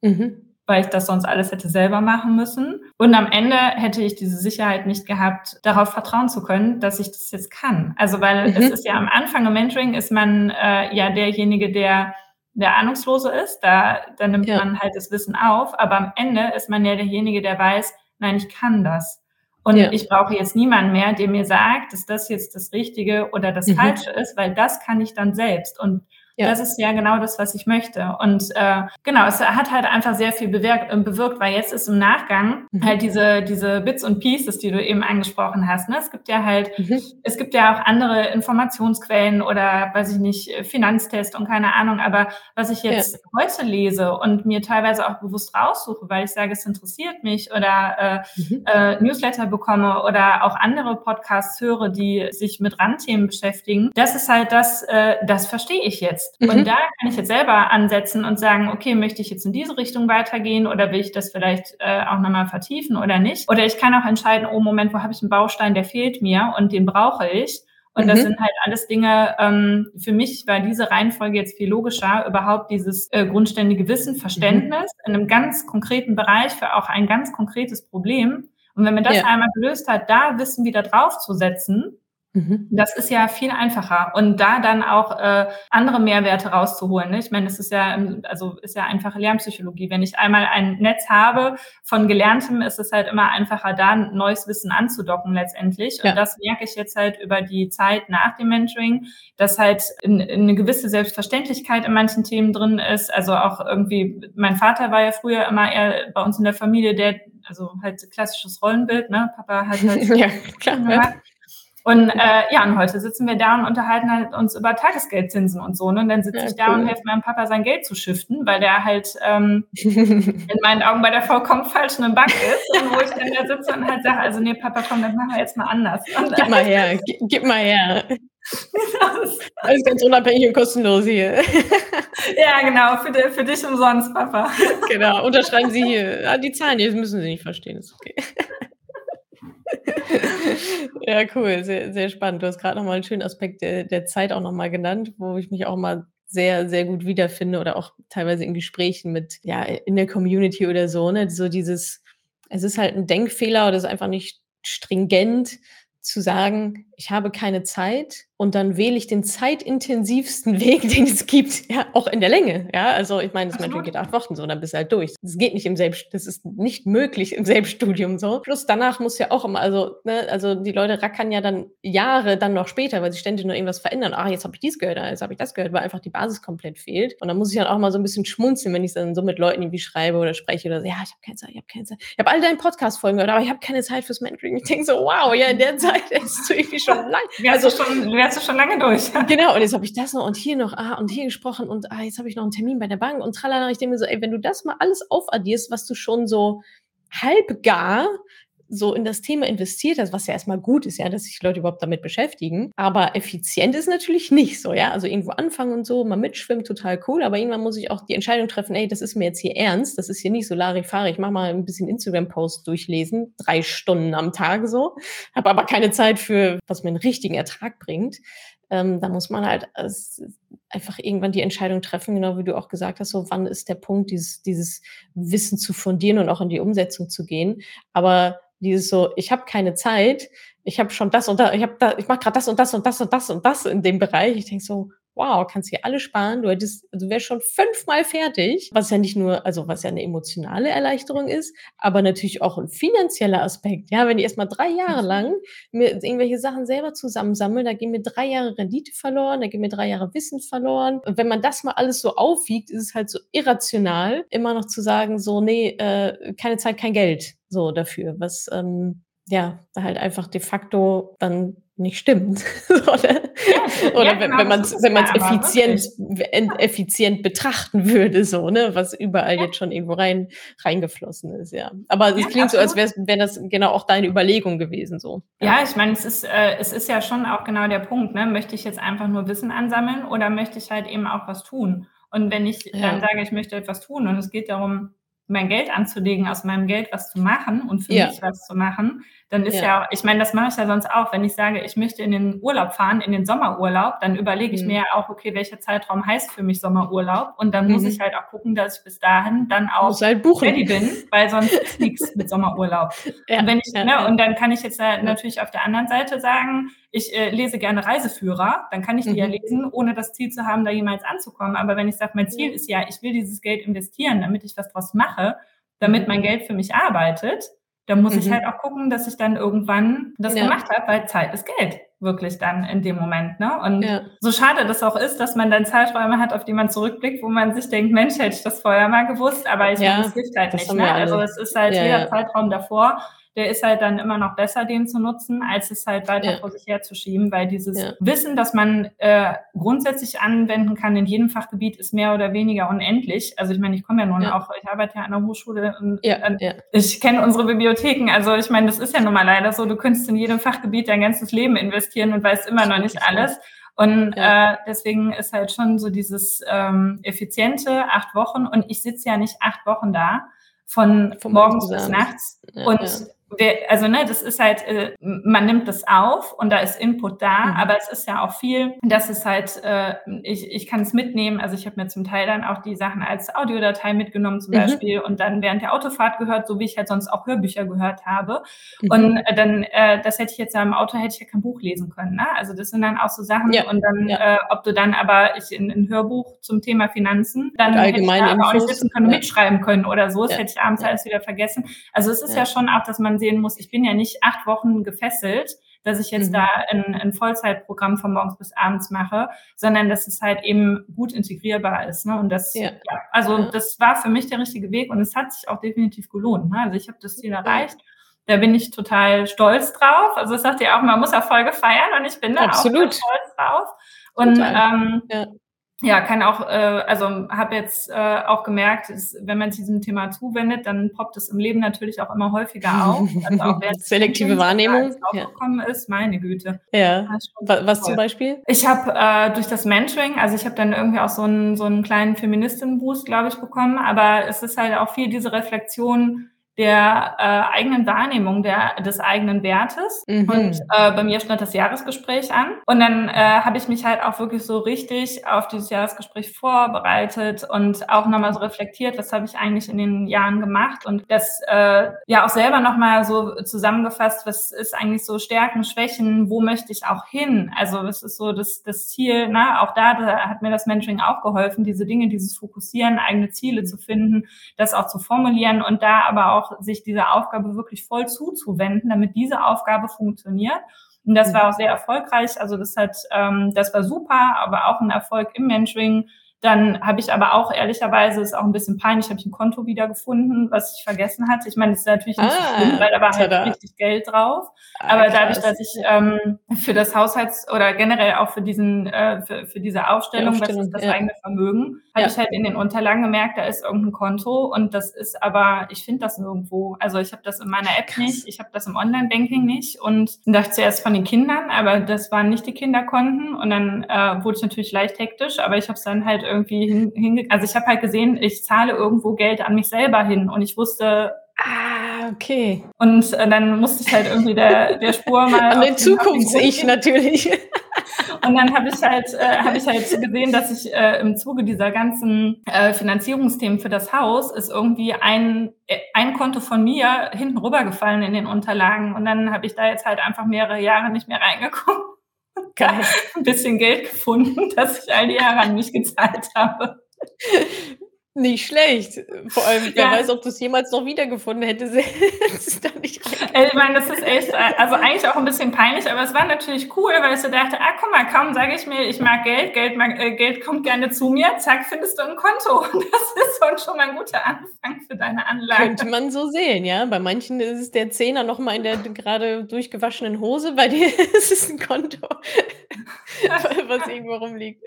Mhm weil ich das sonst alles hätte selber machen müssen. Und am Ende hätte ich diese Sicherheit nicht gehabt, darauf vertrauen zu können, dass ich das jetzt kann. Also weil mhm. es ist ja am Anfang im Mentoring ist man äh, ja derjenige, der der Ahnungslose ist, da, da nimmt ja. man halt das Wissen auf, aber am Ende ist man ja derjenige, der weiß, nein, ich kann das. Und ja. ich brauche jetzt niemanden mehr, der mir sagt, dass das jetzt das Richtige oder das mhm. Falsche ist, weil das kann ich dann selbst. Und ja. Das ist ja genau das, was ich möchte. Und äh, genau, es hat halt einfach sehr viel bewirkt, äh, bewirkt, weil jetzt ist im Nachgang mhm. halt diese, diese Bits und Pieces, die du eben angesprochen hast. Ne? Es gibt ja halt, mhm. es gibt ja auch andere Informationsquellen oder weiß ich nicht, Finanztest und keine Ahnung. Aber was ich jetzt ja. heute lese und mir teilweise auch bewusst raussuche, weil ich sage, es interessiert mich oder äh, mhm. äh, Newsletter bekomme oder auch andere Podcasts höre, die sich mit Randthemen beschäftigen, das ist halt das, äh, das verstehe ich jetzt jetzt. Mhm. Und da kann ich jetzt selber ansetzen und sagen, okay, möchte ich jetzt in diese Richtung weitergehen oder will ich das vielleicht äh, auch nochmal vertiefen oder nicht? Oder ich kann auch entscheiden, oh Moment, wo habe ich einen Baustein, der fehlt mir und den brauche ich. Und mhm. das sind halt alles Dinge, ähm, für mich war diese Reihenfolge jetzt viel logischer, überhaupt dieses äh, grundständige Wissen, Verständnis mhm. in einem ganz konkreten Bereich für auch ein ganz konkretes Problem. Und wenn man das ja. einmal gelöst hat, da Wissen wieder draufzusetzen, Mhm. Das ist ja viel einfacher und da dann auch äh, andere Mehrwerte rauszuholen. Ne? Ich meine, das ist ja also ist ja einfache Lernpsychologie. Wenn ich einmal ein Netz habe von Gelerntem, ist es halt immer einfacher, da neues Wissen anzudocken letztendlich. Und ja. das merke ich jetzt halt über die Zeit nach dem Mentoring, dass halt in, in eine gewisse Selbstverständlichkeit in manchen Themen drin ist. Also auch irgendwie, mein Vater war ja früher immer eher bei uns in der Familie der also halt klassisches Rollenbild, ne? Papa hat halt ja, klar, ja. Und äh, ja, und heute sitzen wir da und unterhalten halt uns über Tagesgeldzinsen und so. Ne? Und dann sitze ja, ich da cool. und helfe meinem Papa sein Geld zu shiften, weil der halt ähm, in meinen Augen bei der vollkommen falschen Bank ist. Und wo ich dann da sitze und halt sage, also nee, Papa, komm, das machen wir jetzt mal anders. Und gib mal her, gib, gib mal her. Alles ganz unabhängig und kostenlos hier. Ja, genau, für, für dich umsonst, Papa. Genau, unterschreiben Sie hier. Ah, die Zahlen, die müssen Sie nicht verstehen, ist okay. Ja, cool, sehr, sehr spannend. Du hast gerade nochmal einen schönen Aspekt der, der Zeit auch nochmal genannt, wo ich mich auch mal sehr, sehr gut wiederfinde oder auch teilweise in Gesprächen mit, ja, in der Community oder so, ne? So dieses, es ist halt ein Denkfehler oder es ist einfach nicht stringent zu sagen, ich habe keine Zeit und dann wähle ich den zeitintensivsten Weg, den es gibt, ja, auch in der Länge. Ja, also ich meine, das Mentoring geht acht Wochen so, dann bist du halt durch. Das geht nicht im Selbst, das ist nicht möglich im Selbststudium so. Plus danach muss ja auch immer, also, ne, also die Leute rackern ja dann Jahre dann noch später, weil sie ständig nur irgendwas verändern. Ah, jetzt habe ich dies gehört, ah, jetzt habe ich das gehört, weil einfach die Basis komplett fehlt. Und dann muss ich dann auch mal so ein bisschen schmunzeln, wenn ich dann so mit Leuten irgendwie schreibe oder spreche oder so, ja, ich habe keine Zeit, ich habe keine Zeit. Ich habe all deine Podcast-Folgen gehört, aber ich habe keine Zeit fürs Mentoring. Ich denke so, wow, ja, in der Zeit ist es irgendwie schon lang. Also schon, wärst du schon lange durch. Genau, und jetzt habe ich das noch und hier noch, ah, und hier gesprochen und ah, jetzt habe ich noch einen Termin bei der Bank und tralala. Ich denke mir so, ey, wenn du das mal alles aufaddierst, was du schon so halb gar so in das Thema investiert hast, was ja erstmal gut ist, ja, dass sich Leute überhaupt damit beschäftigen. Aber effizient ist natürlich nicht so, ja. Also irgendwo anfangen und so, mal mitschwimmen, total cool. Aber irgendwann muss ich auch die Entscheidung treffen, ey, das ist mir jetzt hier ernst. Das ist hier nicht so Larifari. Ich mache mal ein bisschen Instagram-Post durchlesen, drei Stunden am Tag so. Habe aber keine Zeit für, was mir einen richtigen Ertrag bringt. Ähm, da muss man halt einfach irgendwann die Entscheidung treffen, genau wie du auch gesagt hast, so wann ist der Punkt, dieses, dieses Wissen zu fundieren und auch in die Umsetzung zu gehen. Aber dieses so, ich habe keine Zeit, ich habe schon das und das, ich habe da, ich mache gerade das und das und das und das und das in dem Bereich. Ich denke so, wow, kannst hier alles sparen, du hättest, also wärst schon fünfmal fertig, was ja nicht nur, also was ja eine emotionale Erleichterung ist, aber natürlich auch ein finanzieller Aspekt. Ja, wenn ich erstmal drei Jahre mhm. lang mir irgendwelche Sachen selber zusammensammle, da gehen mir drei Jahre Rendite verloren, da gehen mir drei Jahre Wissen verloren. Und wenn man das mal alles so aufwiegt, ist es halt so irrational, immer noch zu sagen, so, nee, äh, keine Zeit, kein Geld, so dafür, was, ähm, ja, halt einfach de facto dann nicht stimmt. Oder, ja, Oder ja, wenn, genau, wenn man es wenn man's effizient, effizient betrachten würde, so, ne, was überall jetzt schon irgendwo rein, reingeflossen ist, ja. Aber es klingt absolut. so, als wäre wär das genau auch deine Überlegung gewesen, so. Ja, ich meine, es ist, äh, es ist ja schon auch genau der Punkt, ne? Möchte ich jetzt einfach nur Wissen ansammeln oder möchte ich halt eben auch was tun? Und wenn ich dann sage, ich möchte etwas tun und es geht darum, mein Geld anzulegen, aus meinem Geld was zu machen und für ja. mich was zu machen, dann ist ja, ja ich meine, das mache ich ja sonst auch, wenn ich sage, ich möchte in den Urlaub fahren, in den Sommerurlaub, dann überlege ich mhm. mir auch, okay, welcher Zeitraum heißt für mich Sommerurlaub und dann mhm. muss ich halt auch gucken, dass ich bis dahin dann auch halt ready bin, weil sonst ist nichts mit Sommerurlaub. Ja, und, wenn ich, ne, und dann kann ich jetzt natürlich auf der anderen Seite sagen, ich äh, lese gerne Reiseführer, dann kann ich die mhm. ja lesen, ohne das Ziel zu haben, da jemals anzukommen. Aber wenn ich sage, mein Ziel ist ja, ich will dieses Geld investieren, damit ich was draus mache, damit mhm. mein Geld für mich arbeitet, dann muss mhm. ich halt auch gucken, dass ich dann irgendwann das ja. gemacht habe, weil Zeit ist Geld wirklich dann in dem Moment. Ne? Und ja. so schade das auch ist, dass man dann Zeiträume hat, auf die man zurückblickt, wo man sich denkt, Mensch, hätte ich das vorher mal gewusst, aber ich ja, meine, es hilft halt nicht. Ne? Also es ist halt jeder Zeitraum davor der ist halt dann immer noch besser, den zu nutzen, als es halt weiter ja. vor sich herzuschieben, weil dieses ja. Wissen, das man äh, grundsätzlich anwenden kann in jedem Fachgebiet, ist mehr oder weniger unendlich. Also ich meine, ich komme ja nun ja. auch, ich arbeite ja an der Hochschule und ich kenne unsere Bibliotheken. Also ich meine, das ist ja nun mal leider so, du könntest in jedem Fachgebiet dein ganzes Leben investieren und weißt immer noch nicht alles. Und ja. äh, deswegen ist halt schon so dieses ähm, effiziente acht Wochen und ich sitze ja nicht acht Wochen da von, von morgens bis nachts. Ja, und also ne, das ist halt, äh, man nimmt das auf und da ist Input da, mhm. aber es ist ja auch viel, dass es halt, äh, ich, ich kann es mitnehmen, also ich habe mir zum Teil dann auch die Sachen als Audiodatei mitgenommen zum mhm. Beispiel und dann während der Autofahrt gehört, so wie ich halt sonst auch Hörbücher gehört habe. Mhm. Und äh, dann, äh, das hätte ich jetzt ja im Auto, hätte ich ja kein Buch lesen können. Ne? Also das sind dann auch so Sachen ja. und dann, ja. äh, ob du dann aber ich in ein Hörbuch zum Thema Finanzen, dann hätte ich da aber auch nicht wissen können, ja. mitschreiben können oder so, das hätte ich abends alles wieder vergessen. Also es ist ja schon auch, dass man sehen muss, ich bin ja nicht acht Wochen gefesselt, dass ich jetzt mhm. da ein, ein Vollzeitprogramm von morgens bis abends mache, sondern dass es halt eben gut integrierbar ist. Ne? Und das, ja. ja also ja. das war für mich der richtige Weg und es hat sich auch definitiv gelohnt. Ne? Also ich habe das Ziel erreicht. Da bin ich total stolz drauf. Also es sagt ja auch, man muss Erfolge feiern und ich bin da Absolut. auch stolz drauf. Und ähm, ja ja, kann auch, äh, also habe jetzt äh, auch gemerkt, dass, wenn man sich diesem Thema zuwendet, dann poppt es im Leben natürlich auch immer häufiger auf. Also auch Selektive Wahrnehmung aufgekommen ja. ist, meine Güte. Ja. Was zum Beispiel? Ich habe äh, durch das Mentoring, also ich habe dann irgendwie auch so einen so einen kleinen Feministinnen-Boost, glaube ich, bekommen, aber es ist halt auch viel diese Reflexion, der äh, eigenen Wahrnehmung der, des eigenen Wertes. Mhm. Und äh, bei mir stand das Jahresgespräch an. Und dann äh, habe ich mich halt auch wirklich so richtig auf dieses Jahresgespräch vorbereitet und auch nochmal so reflektiert, was habe ich eigentlich in den Jahren gemacht und das äh, ja auch selber nochmal so zusammengefasst, was ist eigentlich so Stärken, Schwächen, wo möchte ich auch hin? Also was ist so das, das Ziel, ne? auch da, da hat mir das Mentoring auch geholfen, diese Dinge, dieses Fokussieren, eigene Ziele zu finden, das auch zu formulieren und da aber auch auch sich dieser Aufgabe wirklich voll zuzuwenden, damit diese Aufgabe funktioniert. Und das war auch sehr erfolgreich. Also das hat, ähm, das war super, aber auch ein Erfolg im Mentoring dann habe ich aber auch ehrlicherweise, ist auch ein bisschen peinlich, habe ich ein Konto wiedergefunden, was ich vergessen hatte. Ich meine, das ist natürlich nicht ah, schlimm, weil da war halt richtig Geld drauf. Ah, aber dadurch, dass ich ähm, für das Haushalts- oder generell auch für diesen, äh, für, für diese Aufstellung, Aufstellung was ist das ja. eigene Vermögen, ja. habe ich halt in den Unterlagen gemerkt, da ist irgendein Konto und das ist aber, ich finde das nirgendwo. Also ich habe das in meiner App Krass. nicht, ich habe das im Online-Banking nicht und dachte zuerst von den Kindern, aber das waren nicht die Kinderkonten und dann äh, wurde ich natürlich leicht hektisch, aber ich habe es dann halt irgendwie hin, hin also ich habe halt gesehen, ich zahle irgendwo Geld an mich selber hin und ich wusste, Ah, okay. Und äh, dann musste ich halt irgendwie der, der Spur mal. An den Zukunfts-Ich natürlich. Und dann habe ich halt, äh, habe ich halt gesehen, dass ich äh, im Zuge dieser ganzen äh, Finanzierungsthemen für das Haus ist irgendwie ein, äh, ein Konto von mir hinten rübergefallen in den Unterlagen. Und dann habe ich da jetzt halt einfach mehrere Jahre nicht mehr reingeguckt. Ein bisschen Geld gefunden, das ich all die Jahre an mich gezahlt habe. Nicht schlecht. Vor allem, wer ja. weiß, ob du es jemals noch wiedergefunden hättest. ich meine, das ist echt, also eigentlich auch ein bisschen peinlich, aber es war natürlich cool, weil ich so dachte, ah, guck mal, kaum sage ich mir, ich mag Geld, Geld, mag, äh, Geld kommt gerne zu mir, zack, findest du ein Konto. Und das ist schon mal ein guter Anfang für deine Anlage. Könnte man so sehen, ja. Bei manchen ist es der Zehner nochmal in der gerade durchgewaschenen Hose, bei dir ist es ein Konto, was irgendwo rumliegt.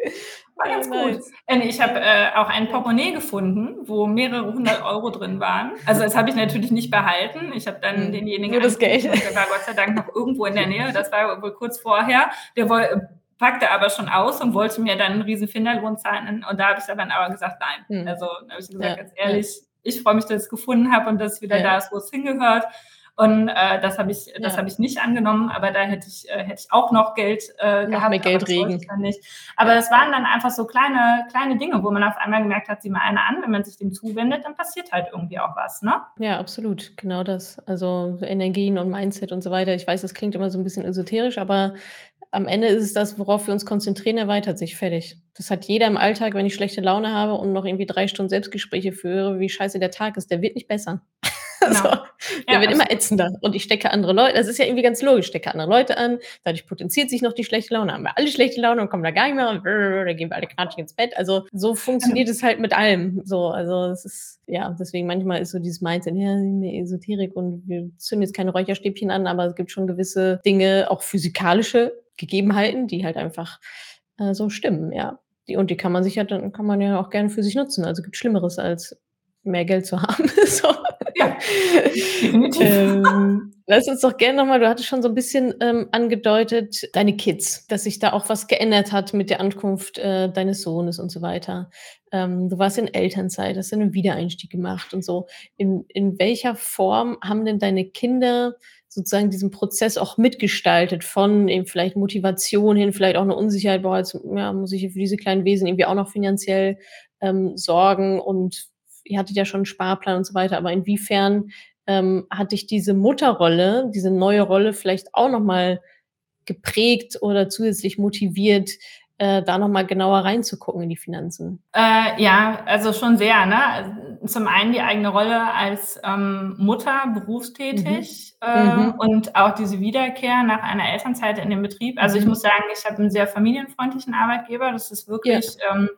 War ganz ja, gut. Nice. Ich habe äh, auch ein Portemonnaie gefunden, wo mehrere hundert Euro drin waren. Also das habe ich natürlich nicht behalten. Ich habe dann mhm. denjenigen Nur das Geld. Der war Gott sei Dank noch irgendwo in der Nähe. Das war wohl kurz vorher. Der woll, packte aber schon aus und wollte mir dann einen riesen Finderlohn zahlen. Und da habe ich dann aber gesagt, nein. Mhm. Also da habe ich gesagt, ja. ganz ehrlich, ich freue mich, dass ich es gefunden habe und dass es wieder ja. da ist, wo es hingehört. Und äh, das habe ich, das ja. habe ich nicht angenommen, aber da hätte ich, äh, hätte ich auch noch Geld äh, noch gehabt. Mehr Geld regen. Nicht. Aber es waren dann einfach so kleine, kleine Dinge, wo man auf einmal gemerkt hat, sieh mal einer an, wenn man sich dem zuwendet, dann passiert halt irgendwie auch was, ne? Ja, absolut, genau das. Also Energien und Mindset und so weiter. Ich weiß, das klingt immer so ein bisschen esoterisch, aber am Ende ist es das, worauf wir uns konzentrieren, erweitert sich fertig. Das hat jeder im Alltag, wenn ich schlechte Laune habe und noch irgendwie drei Stunden Selbstgespräche führe, wie scheiße der Tag ist, der wird nicht besser. Genau. so, der ja, wird immer ätzender. Und ich stecke andere Leute, das ist ja irgendwie ganz logisch, ich stecke andere Leute an, dadurch potenziert sich noch die schlechte Laune, haben wir alle schlechte Laune und kommen da gar nicht mehr und da gehen wir alle knatschig ins Bett. Also so funktioniert es halt mit allem. So, also es ist, ja, deswegen manchmal ist so dieses Mindset, ja, Esoterik und wir zünden jetzt keine Räucherstäbchen an, aber es gibt schon gewisse Dinge, auch physikalische Gegebenheiten, die halt einfach äh, so stimmen, ja. Die, und die kann man sich ja, dann kann man ja auch gerne für sich nutzen. Also gibt Schlimmeres als mehr Geld zu haben. so. Ja, definitiv. Ähm, lass uns doch gerne nochmal, du hattest schon so ein bisschen ähm, angedeutet, deine Kids, dass sich da auch was geändert hat mit der Ankunft äh, deines Sohnes und so weiter. Ähm, du warst in Elternzeit, hast einen Wiedereinstieg gemacht und so. In, in welcher Form haben denn deine Kinder sozusagen diesen Prozess auch mitgestaltet von eben vielleicht Motivation hin, vielleicht auch eine Unsicherheit, boah, jetzt ja, muss ich für diese kleinen Wesen irgendwie auch noch finanziell ähm, sorgen und ihr hattet ja schon einen Sparplan und so weiter, aber inwiefern ähm, hat dich diese Mutterrolle, diese neue Rolle vielleicht auch nochmal geprägt oder zusätzlich motiviert, äh, da nochmal genauer reinzugucken in die Finanzen? Äh, ja, also schon sehr. Ne? Zum einen die eigene Rolle als ähm, Mutter, berufstätig mhm. Äh, mhm. und auch diese Wiederkehr nach einer Elternzeit in den Betrieb. Also mhm. ich muss sagen, ich habe einen sehr familienfreundlichen Arbeitgeber. Das ist wirklich... Ja. Ähm,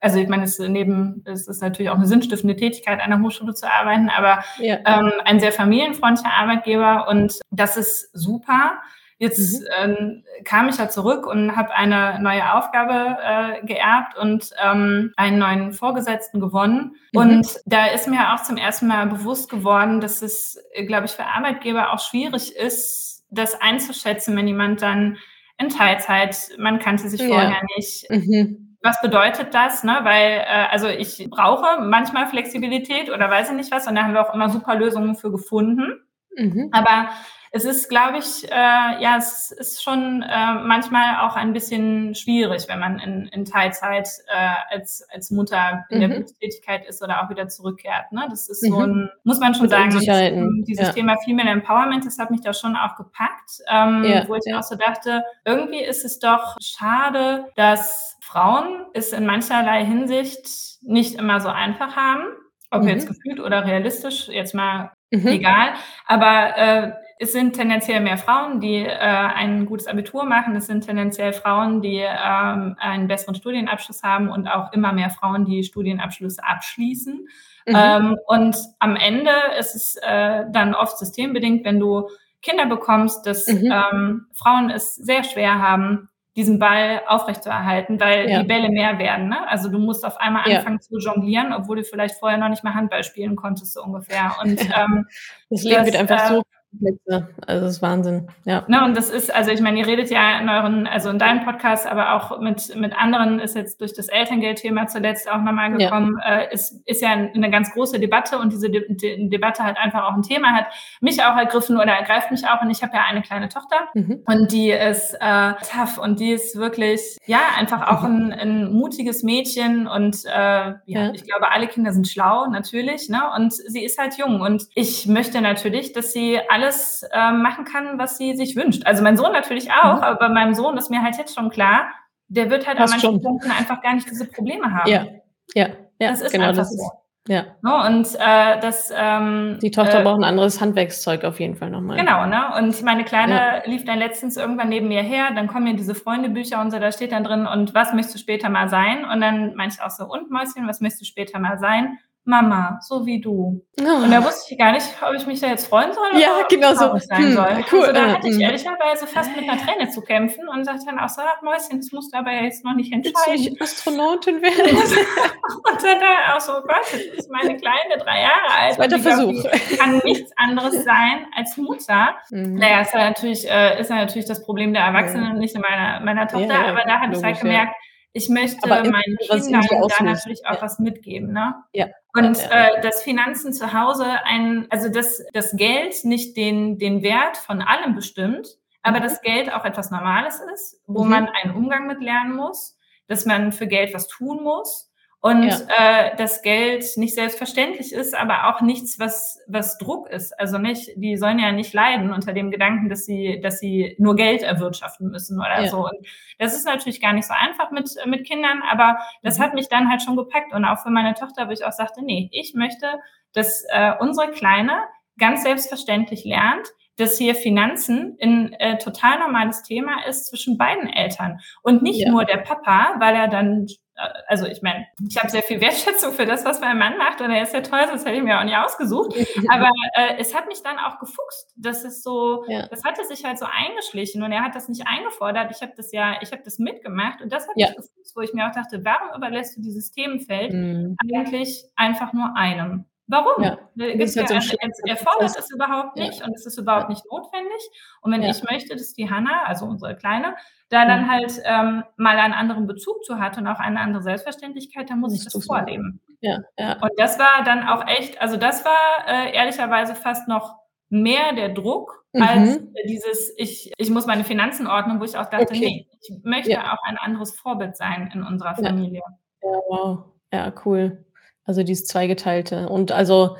also ich meine, es neben, es ist natürlich auch eine sinnstiftende Tätigkeit, an der Hochschule zu arbeiten, aber ja. ähm, ein sehr familienfreundlicher Arbeitgeber und das ist super. Jetzt mhm. ähm, kam ich ja zurück und habe eine neue Aufgabe äh, geerbt und ähm, einen neuen Vorgesetzten gewonnen. Mhm. Und da ist mir auch zum ersten Mal bewusst geworden, dass es, glaube ich, für Arbeitgeber auch schwierig ist, das einzuschätzen, wenn jemand dann in Teilzeit, man kannte sich vorher ja. nicht. Mhm. Was bedeutet das? Ne? Weil, äh, also ich brauche manchmal Flexibilität oder weiß ich nicht was, und da haben wir auch immer super Lösungen für gefunden. Mhm. Aber es ist, glaube ich, äh, ja, es ist schon äh, manchmal auch ein bisschen schwierig, wenn man in, in Teilzeit äh, als, als Mutter in mhm. der Berufstätigkeit ist oder auch wieder zurückkehrt. Ne? Das ist mhm. so ein, muss man schon Mit sagen, dieses ja. Thema Female Empowerment, das hat mich da schon auch gepackt, ähm, ja, wo ich ja. auch so dachte, irgendwie ist es doch schade, dass Frauen es in mancherlei Hinsicht nicht immer so einfach haben. Ob mhm. jetzt gefühlt oder realistisch, jetzt mal mhm. egal. Aber äh, es sind tendenziell mehr Frauen, die äh, ein gutes Abitur machen. Es sind tendenziell Frauen, die ähm, einen besseren Studienabschluss haben und auch immer mehr Frauen, die Studienabschlüsse abschließen. Mhm. Ähm, und am Ende ist es äh, dann oft systembedingt, wenn du Kinder bekommst, dass mhm. ähm, Frauen es sehr schwer haben, diesen Ball aufrechtzuerhalten, weil ja. die Bälle mehr werden. Ne? Also du musst auf einmal anfangen ja. zu jonglieren, obwohl du vielleicht vorher noch nicht mal Handball spielen konntest, so ungefähr. Und ähm, das Leben wird einfach äh, so Plätze. Also das ist Wahnsinn, ja. Ne, und das ist, also ich meine, ihr redet ja in euren, also in deinem Podcast, aber auch mit, mit anderen ist jetzt durch das Elterngeldthema zuletzt auch nochmal gekommen, ja. äh, ist, ist ja eine ganz große Debatte und diese De De Debatte halt einfach auch ein Thema, hat mich auch ergriffen oder ergreift mich auch und ich habe ja eine kleine Tochter mhm. und die ist äh, tough und die ist wirklich, ja, einfach auch ein, ein mutiges Mädchen und äh, ja, ja, ich glaube, alle Kinder sind schlau, natürlich, ne, und sie ist halt jung und ich möchte natürlich, dass sie alles äh, machen kann, was sie sich wünscht. Also mein Sohn natürlich auch, mhm. aber bei meinem Sohn ist mir halt jetzt schon klar, der wird halt Hast an manchen. Punkten einfach gar nicht diese Probleme haben. Ja, ja, ja. Das ist genau, einfach das so. Ist, ja. No, ne, und äh, das ähm, Die Tochter äh, braucht ein anderes Handwerkszeug auf jeden Fall nochmal. Genau, ne? Und meine Kleine ja. lief dann letztens irgendwann neben mir her, dann kommen mir diese Freundebücher und so, da steht dann drin, und was möchtest du später mal sein? Und dann meinte ich auch so, und Mäuschen, was möchtest du später mal sein? Mama, so wie du. Oh. Und da wusste ich gar nicht, ob ich mich da jetzt freuen soll ja, oder genau so. sein hm, soll. Cool. Also da hatte ich hm. ehrlicherweise fast mit einer Träne zu kämpfen und sagte dann auch so, ach Mäuschen, das musst du aber jetzt noch nicht entscheiden. Willst du nicht Astronautin werden? und dann auch so, oh Gott, das ist meine kleine, drei Jahre alt. Zweiter Versuch. Glaub, kann nichts anderes sein als Mutter. Mhm. Naja, ist ja natürlich, äh, ist ja natürlich das Problem der Erwachsenen und nicht meiner, meiner Tochter, ja, aber da habe ich halt gemerkt, ich möchte meinen Kindern da natürlich auch ja. was mitgeben. Ne? Ja. Und äh, dass Finanzen zu Hause ein, also dass das Geld nicht den, den Wert von allem bestimmt, aber mhm. das Geld auch etwas Normales ist, wo mhm. man einen Umgang mit lernen muss, dass man für Geld was tun muss und ja. äh, das Geld nicht selbstverständlich ist, aber auch nichts, was, was Druck ist. Also nicht, die sollen ja nicht leiden unter dem Gedanken, dass sie, dass sie nur Geld erwirtschaften müssen oder ja. so. Und das ist natürlich gar nicht so einfach mit, mit Kindern, aber das mhm. hat mich dann halt schon gepackt. Und auch für meine Tochter, wo ich auch sagte, nee, ich möchte, dass äh, unsere Kleine ganz selbstverständlich lernt, dass hier Finanzen ein äh, total normales Thema ist zwischen beiden Eltern und nicht ja. nur der Papa, weil er dann äh, also ich meine, ich habe sehr viel Wertschätzung für das, was mein Mann macht und er ist ja toll, das hätte ich mir auch nicht ausgesucht. Aber äh, es hat mich dann auch gefuchst. Das ist so, ja. das hatte sich halt so eingeschlichen und er hat das nicht eingefordert. Ich habe das ja, ich habe das mitgemacht und das hat ja. mich gefuchst, wo ich mir auch dachte, warum überlässt du dieses Themenfeld mhm. eigentlich einfach nur einem? Warum? Ja. Gibt's ja, halt so also, er, er fordert es überhaupt Ja. nicht und es ist überhaupt Ja. nicht notwendig. Und wenn Ja. ich möchte, dass die Hannah, also unsere Kleine, da dann Mhm. halt ähm, mal einen anderen Bezug zu hat und auch eine andere Selbstverständlichkeit, dann muss ich das machen. vorleben. Ja, ja. Und das war dann auch echt also, das war, äh, ehrlicherweise fast noch mehr der Druck als Mhm. dieses ich ich muss meine Finanzen ordnen, wo ich auch dachte: Okay. „Ne, ich möchte Ja. auch ein anderes Vorbild sein in unserer Ja. Familie.“ Ja, wow. Ja, cool. Also, dieses Zweigeteilte. Und also,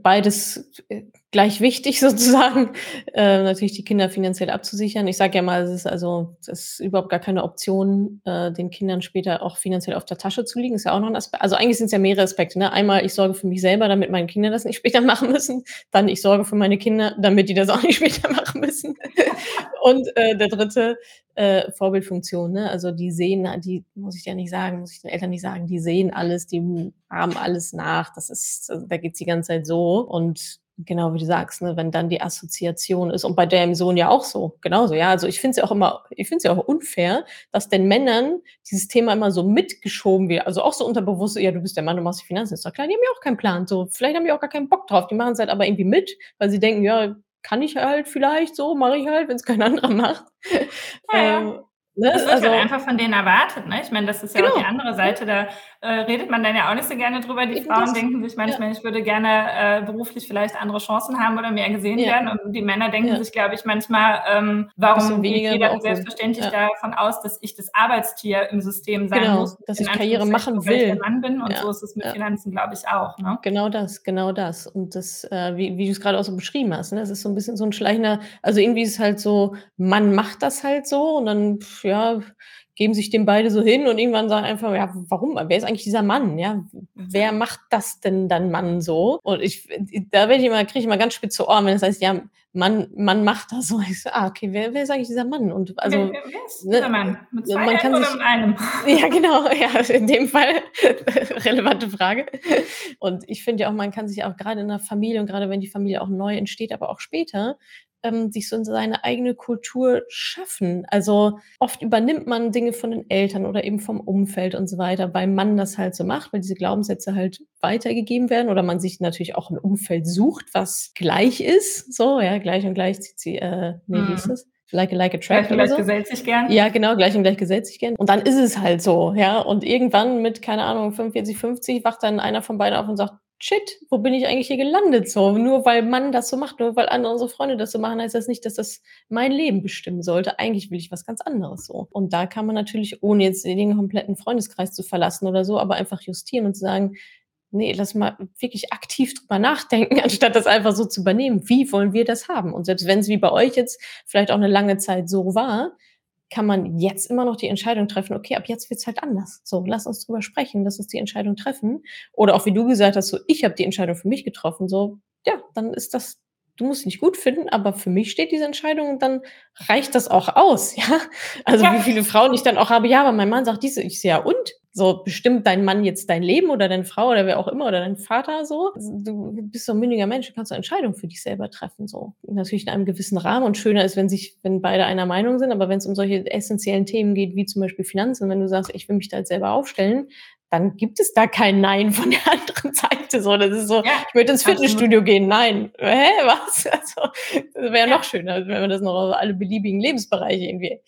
beides, äh, gleich wichtig sozusagen, äh, natürlich die Kinder finanziell abzusichern. Ich sage ja mal, es ist also das ist überhaupt gar keine Option, äh, den Kindern später auch finanziell auf der Tasche zu liegen. Ist ja auch noch 'n Aspe also, eigentlich sind's ja mehrere Aspekte, ne? Einmal, ich sorge für mich selber, damit meine Kinder das nicht später machen müssen. Dann, ich sorge für meine Kinder, damit die das auch nicht später machen müssen. Und, äh, der 3., äh, Vorbildfunktion, ne? Also, die sehen die muss ich ja nicht sagen muss ich den Eltern nicht sagen, die sehen alles, die, ahmen alles nach. Das ist also, da geht's die ganze Zeit so. Und genau wie du sagst, ne, wenn dann die Assoziation ist und bei deinem Sohn ja auch so, genauso, ja. Also, ich finde es ja auch immer ich finde es ja auch unfair, dass den Männern dieses Thema immer so mitgeschoben wird. Also, auch so unterbewusst: „Ja, du bist der Mann, du machst die Finanzen, ist doch klar.“ Die haben ja auch keinen Plan so. Vielleicht haben die auch gar keinen Bock drauf. Die machen's halt aber irgendwie mit, weil sie denken: „Ja, kann ich halt vielleicht so, mache ich halt, wenn's kein anderer macht.“ Ja. Ähm, ne, Das wird also halt einfach von denen erwartet, ne? Ich meine, das ist ja auch die Genau. andere Seite, da, äh, redet man dann ja auch nicht so gerne drüber. Die Eben Frauen denken sich Ja. manchmal: „Ich würde gerne, äh, beruflich vielleicht andere Chancen haben oder mehr gesehen Ja. werden.“ Und die Männer denken Ja. sich, glaube ich, manchmal, ähm: „Warum geht jeder selbstverständlich Ja. davon aus, dass ich das Arbeitstier im System sein Genau, muss, dass ich Karriere machen weil ich der will. Mann bin?“ Und Ja, so ist es mit ja. Finanzen, glaube ich, auch, ne? Genau das, genau das. Und das, äh, wie wie du's grade auch so beschrieben hast, ne? Das ist so 'n bisschen so 'n schleichender also, irgendwie ist es halt so, man macht das halt so und dann, ja, geben sich dem beide so hin und irgendwann sagen einfach: „Ja, warum? Wer ist eigentlich dieser Mann, ja? Wer macht das denn dann Mann so?“ Und ich da werde ich immer kriege ich immer ganz spitze Ohren, wenn es heißt: „Ja, Mann Mann macht das so.“ Ich so: „Ah, okay, wer wer ist eigentlich dieser Mann?“ Und also, wer wer ist dieser ne, Mann? Mit 2 man kann sich mit einem? ja, genau, ja, in dem Fall relevante Frage. Und ich finde ja auch, man kann sich auch grade in 'ner Familie und grade wenn die Familie auch neu entsteht, aber auch später, ähm, sich so seine eigene Kultur schaffen. Also, oft übernimmt man Dinge von den Eltern oder eben vom Umfeld und so weiter, weil man das halt so macht, weil diese Glaubenssätze halt weitergegeben werden oder man sich natürlich auch 'n Umfeld sucht, was gleich ist, so, ja, gleich und gleich zieht sie äh, ne, wie ist Mhm. das? Like a like Gleich attract und oder gleich so? gesellt sich gern. Ja, genau, gleich und gleich gesellt sich gern. Und dann ist es halt so, ja? Und irgendwann mit, keine Ahnung, 45, 50 wacht dann einer von beiden auf und sagt: „Shit, wo bin ich eigentlich hier gelandet so?“ Nur weil Mann das so macht, nur weil andere unsere Freunde das so machen, heißt das nicht, dass das mein Leben bestimmen sollte. Eigentlich will ich was ganz anderes so. Und da kann man natürlich, ohne jetzt den kompletten Freundeskreis zu verlassen oder so, aber einfach justieren und sagen: „Ne, lass mal wirklich aktiv drüber nachdenken, anstatt das einfach so zu übernehmen. Wie wollen wir das haben?“ Und selbst wenn's wie bei euch jetzt vielleicht auch 'ne lange Zeit so war, kann man jetzt immer noch die Entscheidung treffen: „Okay, ab jetzt wird's halt anders. So, lass uns drüber sprechen, lass uns die Entscheidung treffen.“ Oder auch wie du gesagt hast, so: „Ich habe die Entscheidung für mich getroffen.“ So, ja, dann ist das du musst nicht gut finden, aber für mich steht diese Entscheidung und dann reicht das auch aus, ja? Also, Ja. wie viele Frauen ich dann auch habe: „Ja, aber mein Mann sagt dies.“ Ich so: „Ja und?“ So, bestimmt dein Mann jetzt dein Leben oder deine Frau oder wer auch immer oder dein Vater so? Du bist doch 'n mündiger Mensch, du kannst doch Entscheidungen für dich selber treffen so. Natürlich in einem gewissen Rahmen und schöner ist, wenn sich wenn beide einer Meinung sind, aber wenn's um solche essenziellen Themen geht, wie zum Beispiel Finanzen, wenn du sagst: „Ich will mich da jetzt selber aufstellen“, dann gibt es da kein Nein von der anderen Seite so. Das ist so: Ja, „Ich möchte ins. Fitnessstudio gehen.“ „Nein.“ „Hä, was?“ Also, das wäre Ja. noch schöner, wenn man das noch auf alle beliebigen Lebensbereiche irgendwie,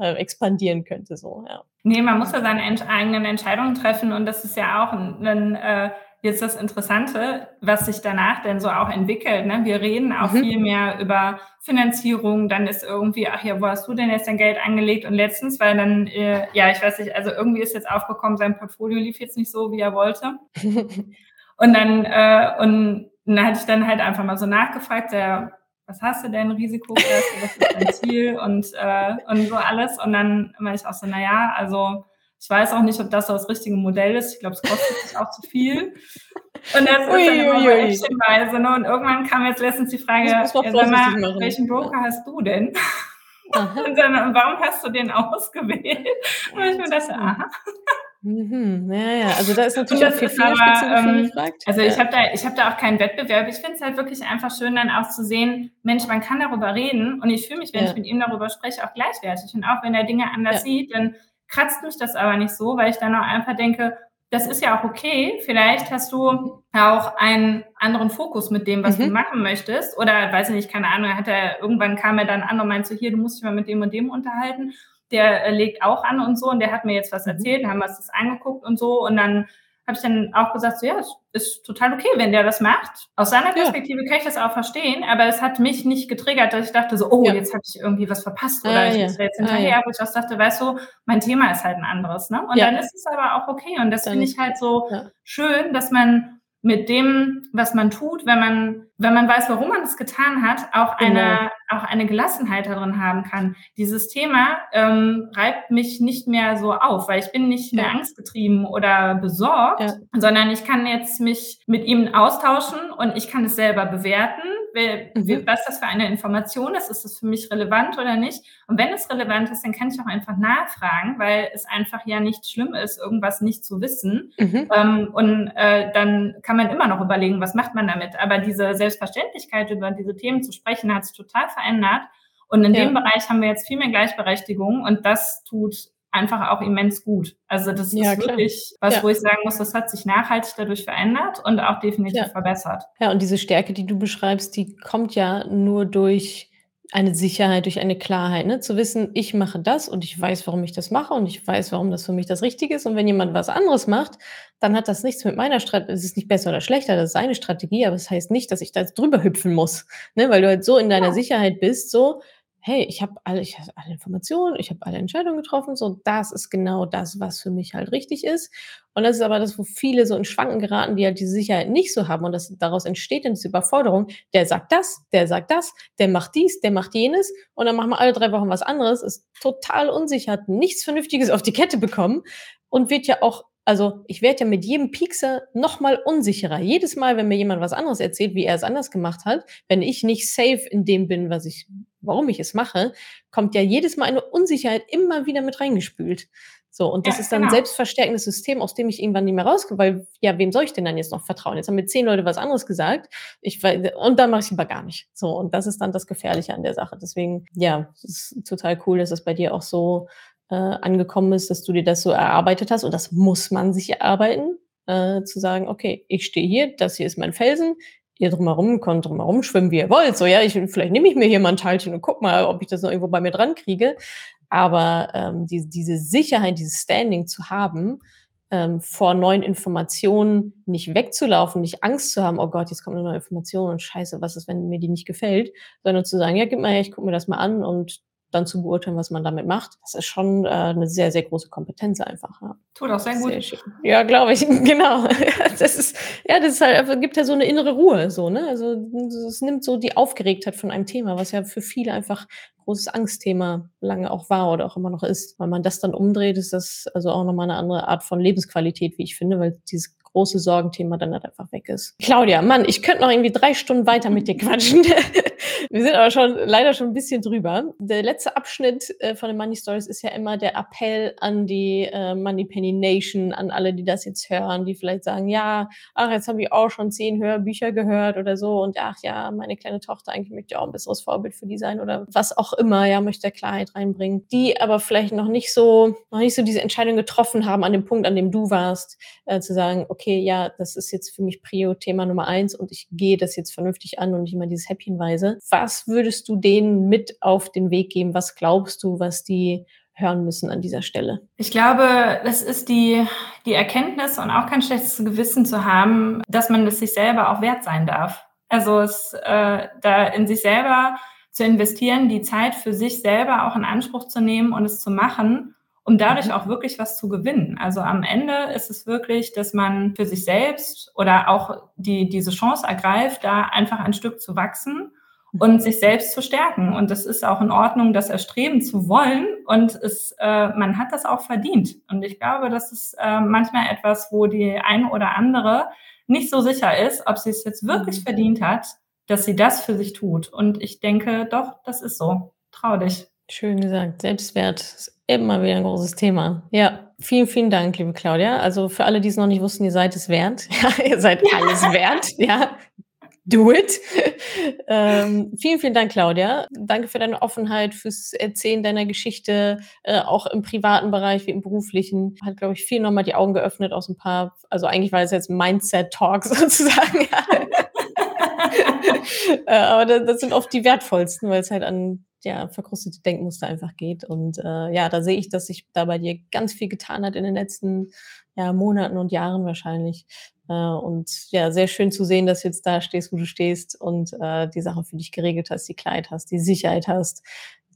äh, expandieren könnte so, ja. Ne, man muss ja seine Entsch eigenen Entscheidungen treffen und das ist ja auch 'n 'nen äh, jetzt das Interessante, was sich danach denn so auch entwickelt, ne? Wir reden auch Mhm. viel mehr über Finanzierung, dann ist irgendwie: „Ach ja, wo hast du denn jetzt dein Geld angelegt?“ Und letztens, weil dann, äh ja, ich weiß nicht, also, irgendwie ist jetzt aufgekommen, sein Portfolio lief jetzt nicht so, wie er wollte. Und dann äh, und dann hatte ich dann halt einfach mal so nachgefragt, ja: „Was hast du denn, Risikoklasse, was ist dein Ziel?“ Und äh, und so alles. Und dann meinte ich auch so: „Na ja, also, ich weiß auch nicht, ob das so das richtige Modell ist. Ich glaube, es kostet mich auch zu viel.“ Und das ist dann Ui, immer ui, ui. häppchenweise, ne? Und irgendwann kam jetzt letztens die Frage: „Ja, sag mal, welchen. Broker hast du denn?“ Aha. Und dann: „Und warum hast du den ausgewählt?“ Und ich mir dachte: Interessant. „Aha.“ Mhm, ja, ja. Also, da ist natürlich auch das viel ist aber Fingerspitzengefühl ähm, gefragt. also, ich Ja. habe da ich habe da auch keinen Wettbewerb. Ich finde es halt wirklich einfach schön, dann auch zu sehen: Mensch, man kann darüber reden und ich fühle mich, wenn ich Ja. mit ihm darüber spreche, auch gleichwertig. Und auch wenn er Dinge anders Ja. sieht, dann kratzt mich das aber nicht so, weil ich dann auch einfach denke: das ist ja auch okay. Vielleicht hast du auch einen anderen Fokus mit dem, was mhm. du machen möchtest. Oder weiß ich nicht, keine Ahnung, hat er irgendwann kam er dann an und meinte so, hier, du musst dich mal mit dem und dem unterhalten. Der äh, legt auch an und so und der hat mir jetzt was mhm. erzählt, haben wir uns das angeguckt und so und dann habe ich dann auch gesagt, so ja, es ist total okay, wenn der das macht. Aus seiner Perspektive ja. kann ich das auch verstehen, aber es hat mich nicht getriggert, dass ich dachte so, oh, ja. jetzt habe ich irgendwie was verpasst oder ah, ich ja. muss jetzt hinterher, ah, wo ich auch dachte, weißt du, mein Thema ist halt ein anderes. Ne? Und dann ist es aber auch okay. Und das finde ich halt so schön, dass man mit dem, was man tut, wenn man, wenn man weiß, warum man es getan hat, auch genau. eine, auch eine Gelassenheit darin haben kann. Dieses Thema ähm, reibt mich nicht mehr so auf, weil ich bin nicht mehr angstgetrieben oder besorgt, ja. sondern ich kann jetzt mich mit ihm austauschen und ich kann es selber bewerten mhm. was das für eine Information ist, ist das für mich relevant oder nicht? Und wenn es relevant ist, dann kann ich auch einfach nachfragen, weil es einfach ja nicht schlimm ist, irgendwas nicht zu wissen. Mhm. Ähm, und äh, dann kann man immer noch überlegen, was macht man damit. Aber diese Selbstverständlichkeit, über diese Themen zu sprechen, hat es total verändert. Und in ja. dem Bereich haben wir jetzt viel mehr Gleichberechtigung und das tut einfach auch immens gut. Also das ja, ist klar. wirklich was, ja. wo ich sagen muss, das hat sich nachhaltig dadurch verändert und auch definitiv ja. verbessert. Ja, und diese Stärke, die du beschreibst, die kommt ja nur durch eine Sicherheit, durch eine Klarheit, ne? zu wissen, ich mache das und ich weiß, warum ich das mache und ich weiß, warum das für mich das Richtige ist. Und wenn jemand was anderes macht, dann hat das nichts mit meiner Strategie, es ist nicht besser oder schlechter, das ist seine Strategie, aber es das heißt nicht, dass ich da jetzt drüber hüpfen muss, ne? weil du halt so in deiner Sicherheit bist, so, hey, ich habe alle, ich habe alle Informationen, ich habe alle Entscheidungen getroffen, so das ist genau das, was für mich halt richtig ist. Und das ist aber das, wo viele so in Schwanken geraten, die halt diese Sicherheit nicht so haben und das daraus entsteht dann diese Überforderung. Der sagt das, der sagt das, der macht dies, der macht jenes und dann machen wir alle drei Wochen was anderes, ist total unsicher, hat nichts Vernünftiges auf die Kette bekommen und wird ja auch also ich werde ja mit jedem Piekser noch mal unsicherer. Jedes Mal, wenn mir jemand was anderes erzählt, wie er es anders gemacht hat, wenn ich nicht safe in dem bin, was ich, warum ich es mache, kommt ja jedes Mal eine Unsicherheit immer wieder mit reingespült. So, und das ja, ist dann genau. ein selbstverstärkendes System, aus dem ich irgendwann nicht mehr rauskomme, weil, ja, wem soll ich denn dann jetzt noch vertrauen? Jetzt haben mir zehn Leute was anderes gesagt, ich, und dann mache ich es aber gar nicht. So, und das ist dann das Gefährliche an der Sache. Deswegen, ja, es ist total cool, dass es bei dir auch so äh, angekommen ist, dass du dir das so erarbeitet hast. Und das muss man sich erarbeiten, äh, zu sagen, okay, ich stehe hier, das hier ist mein Felsen, ihr drumherum könnt drumherum schwimmen, wie ihr wollt. So, ja, ich, vielleicht nehme ich mir hier mal ein Teilchen und guck mal, ob ich das noch irgendwo bei mir dran kriege. Aber ähm, die, diese Sicherheit, dieses Standing zu haben, ähm, vor neuen Informationen nicht wegzulaufen, nicht Angst zu haben, oh Gott, jetzt kommt eine neue Information und scheiße, was ist, wenn mir die nicht gefällt, sondern zu sagen, ja, gib mal her, ich gucke mir das mal an und dann zu beurteilen, was man damit macht. Das ist schon äh, eine sehr, sehr große Kompetenz einfach. Ja. Tut auch sehr, sehr gut. Schön. Ja, glaube ich, genau. Das ist, ja, das ist halt, gibt ja so eine innere Ruhe, so, ne? Also, es nimmt so die Aufgeregtheit von einem Thema, was ja für viele einfach großes Angstthema lange auch war oder auch immer noch ist. Wenn man das dann umdreht, ist das also auch nochmal eine andere Art von Lebensqualität, wie ich finde, weil dieses große Sorgenthema dann halt einfach weg ist. Claudia, Mann, ich könnte noch irgendwie drei Stunden weiter mit dir quatschen. Wir sind aber schon leider schon ein bisschen drüber. Der letzte Abschnitt äh, von den Money Stories ist ja immer der Appell an die äh, Money Penny Nation, an alle, die das jetzt hören, die vielleicht sagen, ja, ach, jetzt habe ich auch schon zehn Hörbücher gehört oder so und ach ja, meine kleine Tochter eigentlich möchte auch ein besseres Vorbild für die sein oder was auch immer, ja, möchte Klarheit reinbringen, die aber vielleicht noch nicht so, noch nicht so diese Entscheidung getroffen haben an dem Punkt, an dem du warst, äh, zu sagen, okay, ja, das ist jetzt für mich Prio-Thema Nummer eins und ich gehe das jetzt vernünftig an und nicht immer dieses Häppchenweise. Was würdest du denen mit auf den Weg geben? Was glaubst du, was die hören müssen an dieser Stelle? Ich glaube, es ist die, die Erkenntnis und auch kein schlechtes Gewissen zu haben, dass man es sich selber auch wert sein darf. Also es, äh, da in sich selber zu investieren, die Zeit für sich selber auch in Anspruch zu nehmen und es zu machen um dadurch mhm. auch wirklich was zu gewinnen. Also am Ende ist es wirklich, dass man für sich selbst oder auch die, diese Chance ergreift, da einfach ein Stück zu wachsen und sich selbst zu stärken. Und das ist auch in Ordnung, das erstreben zu wollen. Und es, äh, man hat das auch verdient. Und ich glaube, das ist äh, manchmal etwas, wo die eine oder andere nicht so sicher ist, ob sie es jetzt wirklich mhm. verdient hat, dass sie das für sich tut. Und ich denke, doch, das ist so. Trau dich. Schön gesagt. Selbstwert ist immer wieder ein großes Thema. Ja, vielen, vielen Dank, liebe Claudia. Also für alle, die es noch nicht wussten, ihr seid es wert. Ja, ihr seid alles wert. Ja, do it. ähm, vielen, vielen Dank, Claudia. Danke für deine Offenheit, fürs Erzählen deiner Geschichte, äh, auch im privaten Bereich wie im beruflichen. Hat, glaube ich, viel nochmal die Augen geöffnet aus ein paar, also eigentlich war es jetzt Mindset-Talk sozusagen. äh, aber das, das sind oft die wertvollsten, weil es halt an ja, verkrustete Denkmuster einfach geht. Und äh, ja, da sehe ich, dass sich da bei dir ganz viel getan hat in den letzten ja, Monaten und Jahren wahrscheinlich. Äh, und ja, sehr schön zu sehen, dass du jetzt da stehst, wo du stehst und äh, die Sache für dich geregelt hast, die Kleid hast, die Sicherheit hast,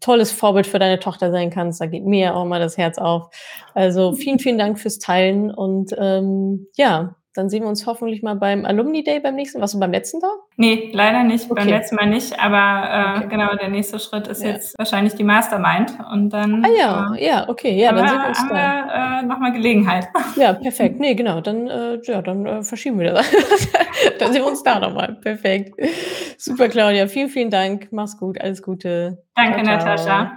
tolles Vorbild für deine Tochter sein kannst. Da geht mir auch mal das Herz auf. Also vielen, vielen Dank fürs Teilen und ähm, ja, dann sehen wir uns hoffentlich mal beim Alumni Day beim nächsten. Warst du beim letzten da? Nee, leider nicht. Okay. Beim letzten Mal nicht. Aber äh, okay. genau, der nächste Schritt ist ja. jetzt wahrscheinlich die Mastermind. Und dann. Ah ja, äh, ja, okay. Ja, dann sehen wir uns haben da. wir äh, nochmal Gelegenheit. Ja, perfekt. Nee, genau. Dann, äh, ja, dann äh, verschieben wir das. dann sehen wir uns da nochmal. Perfekt. Super, Claudia. Vielen, vielen Dank. Mach's gut. Alles Gute. Danke, ciao, ciao. Natascha.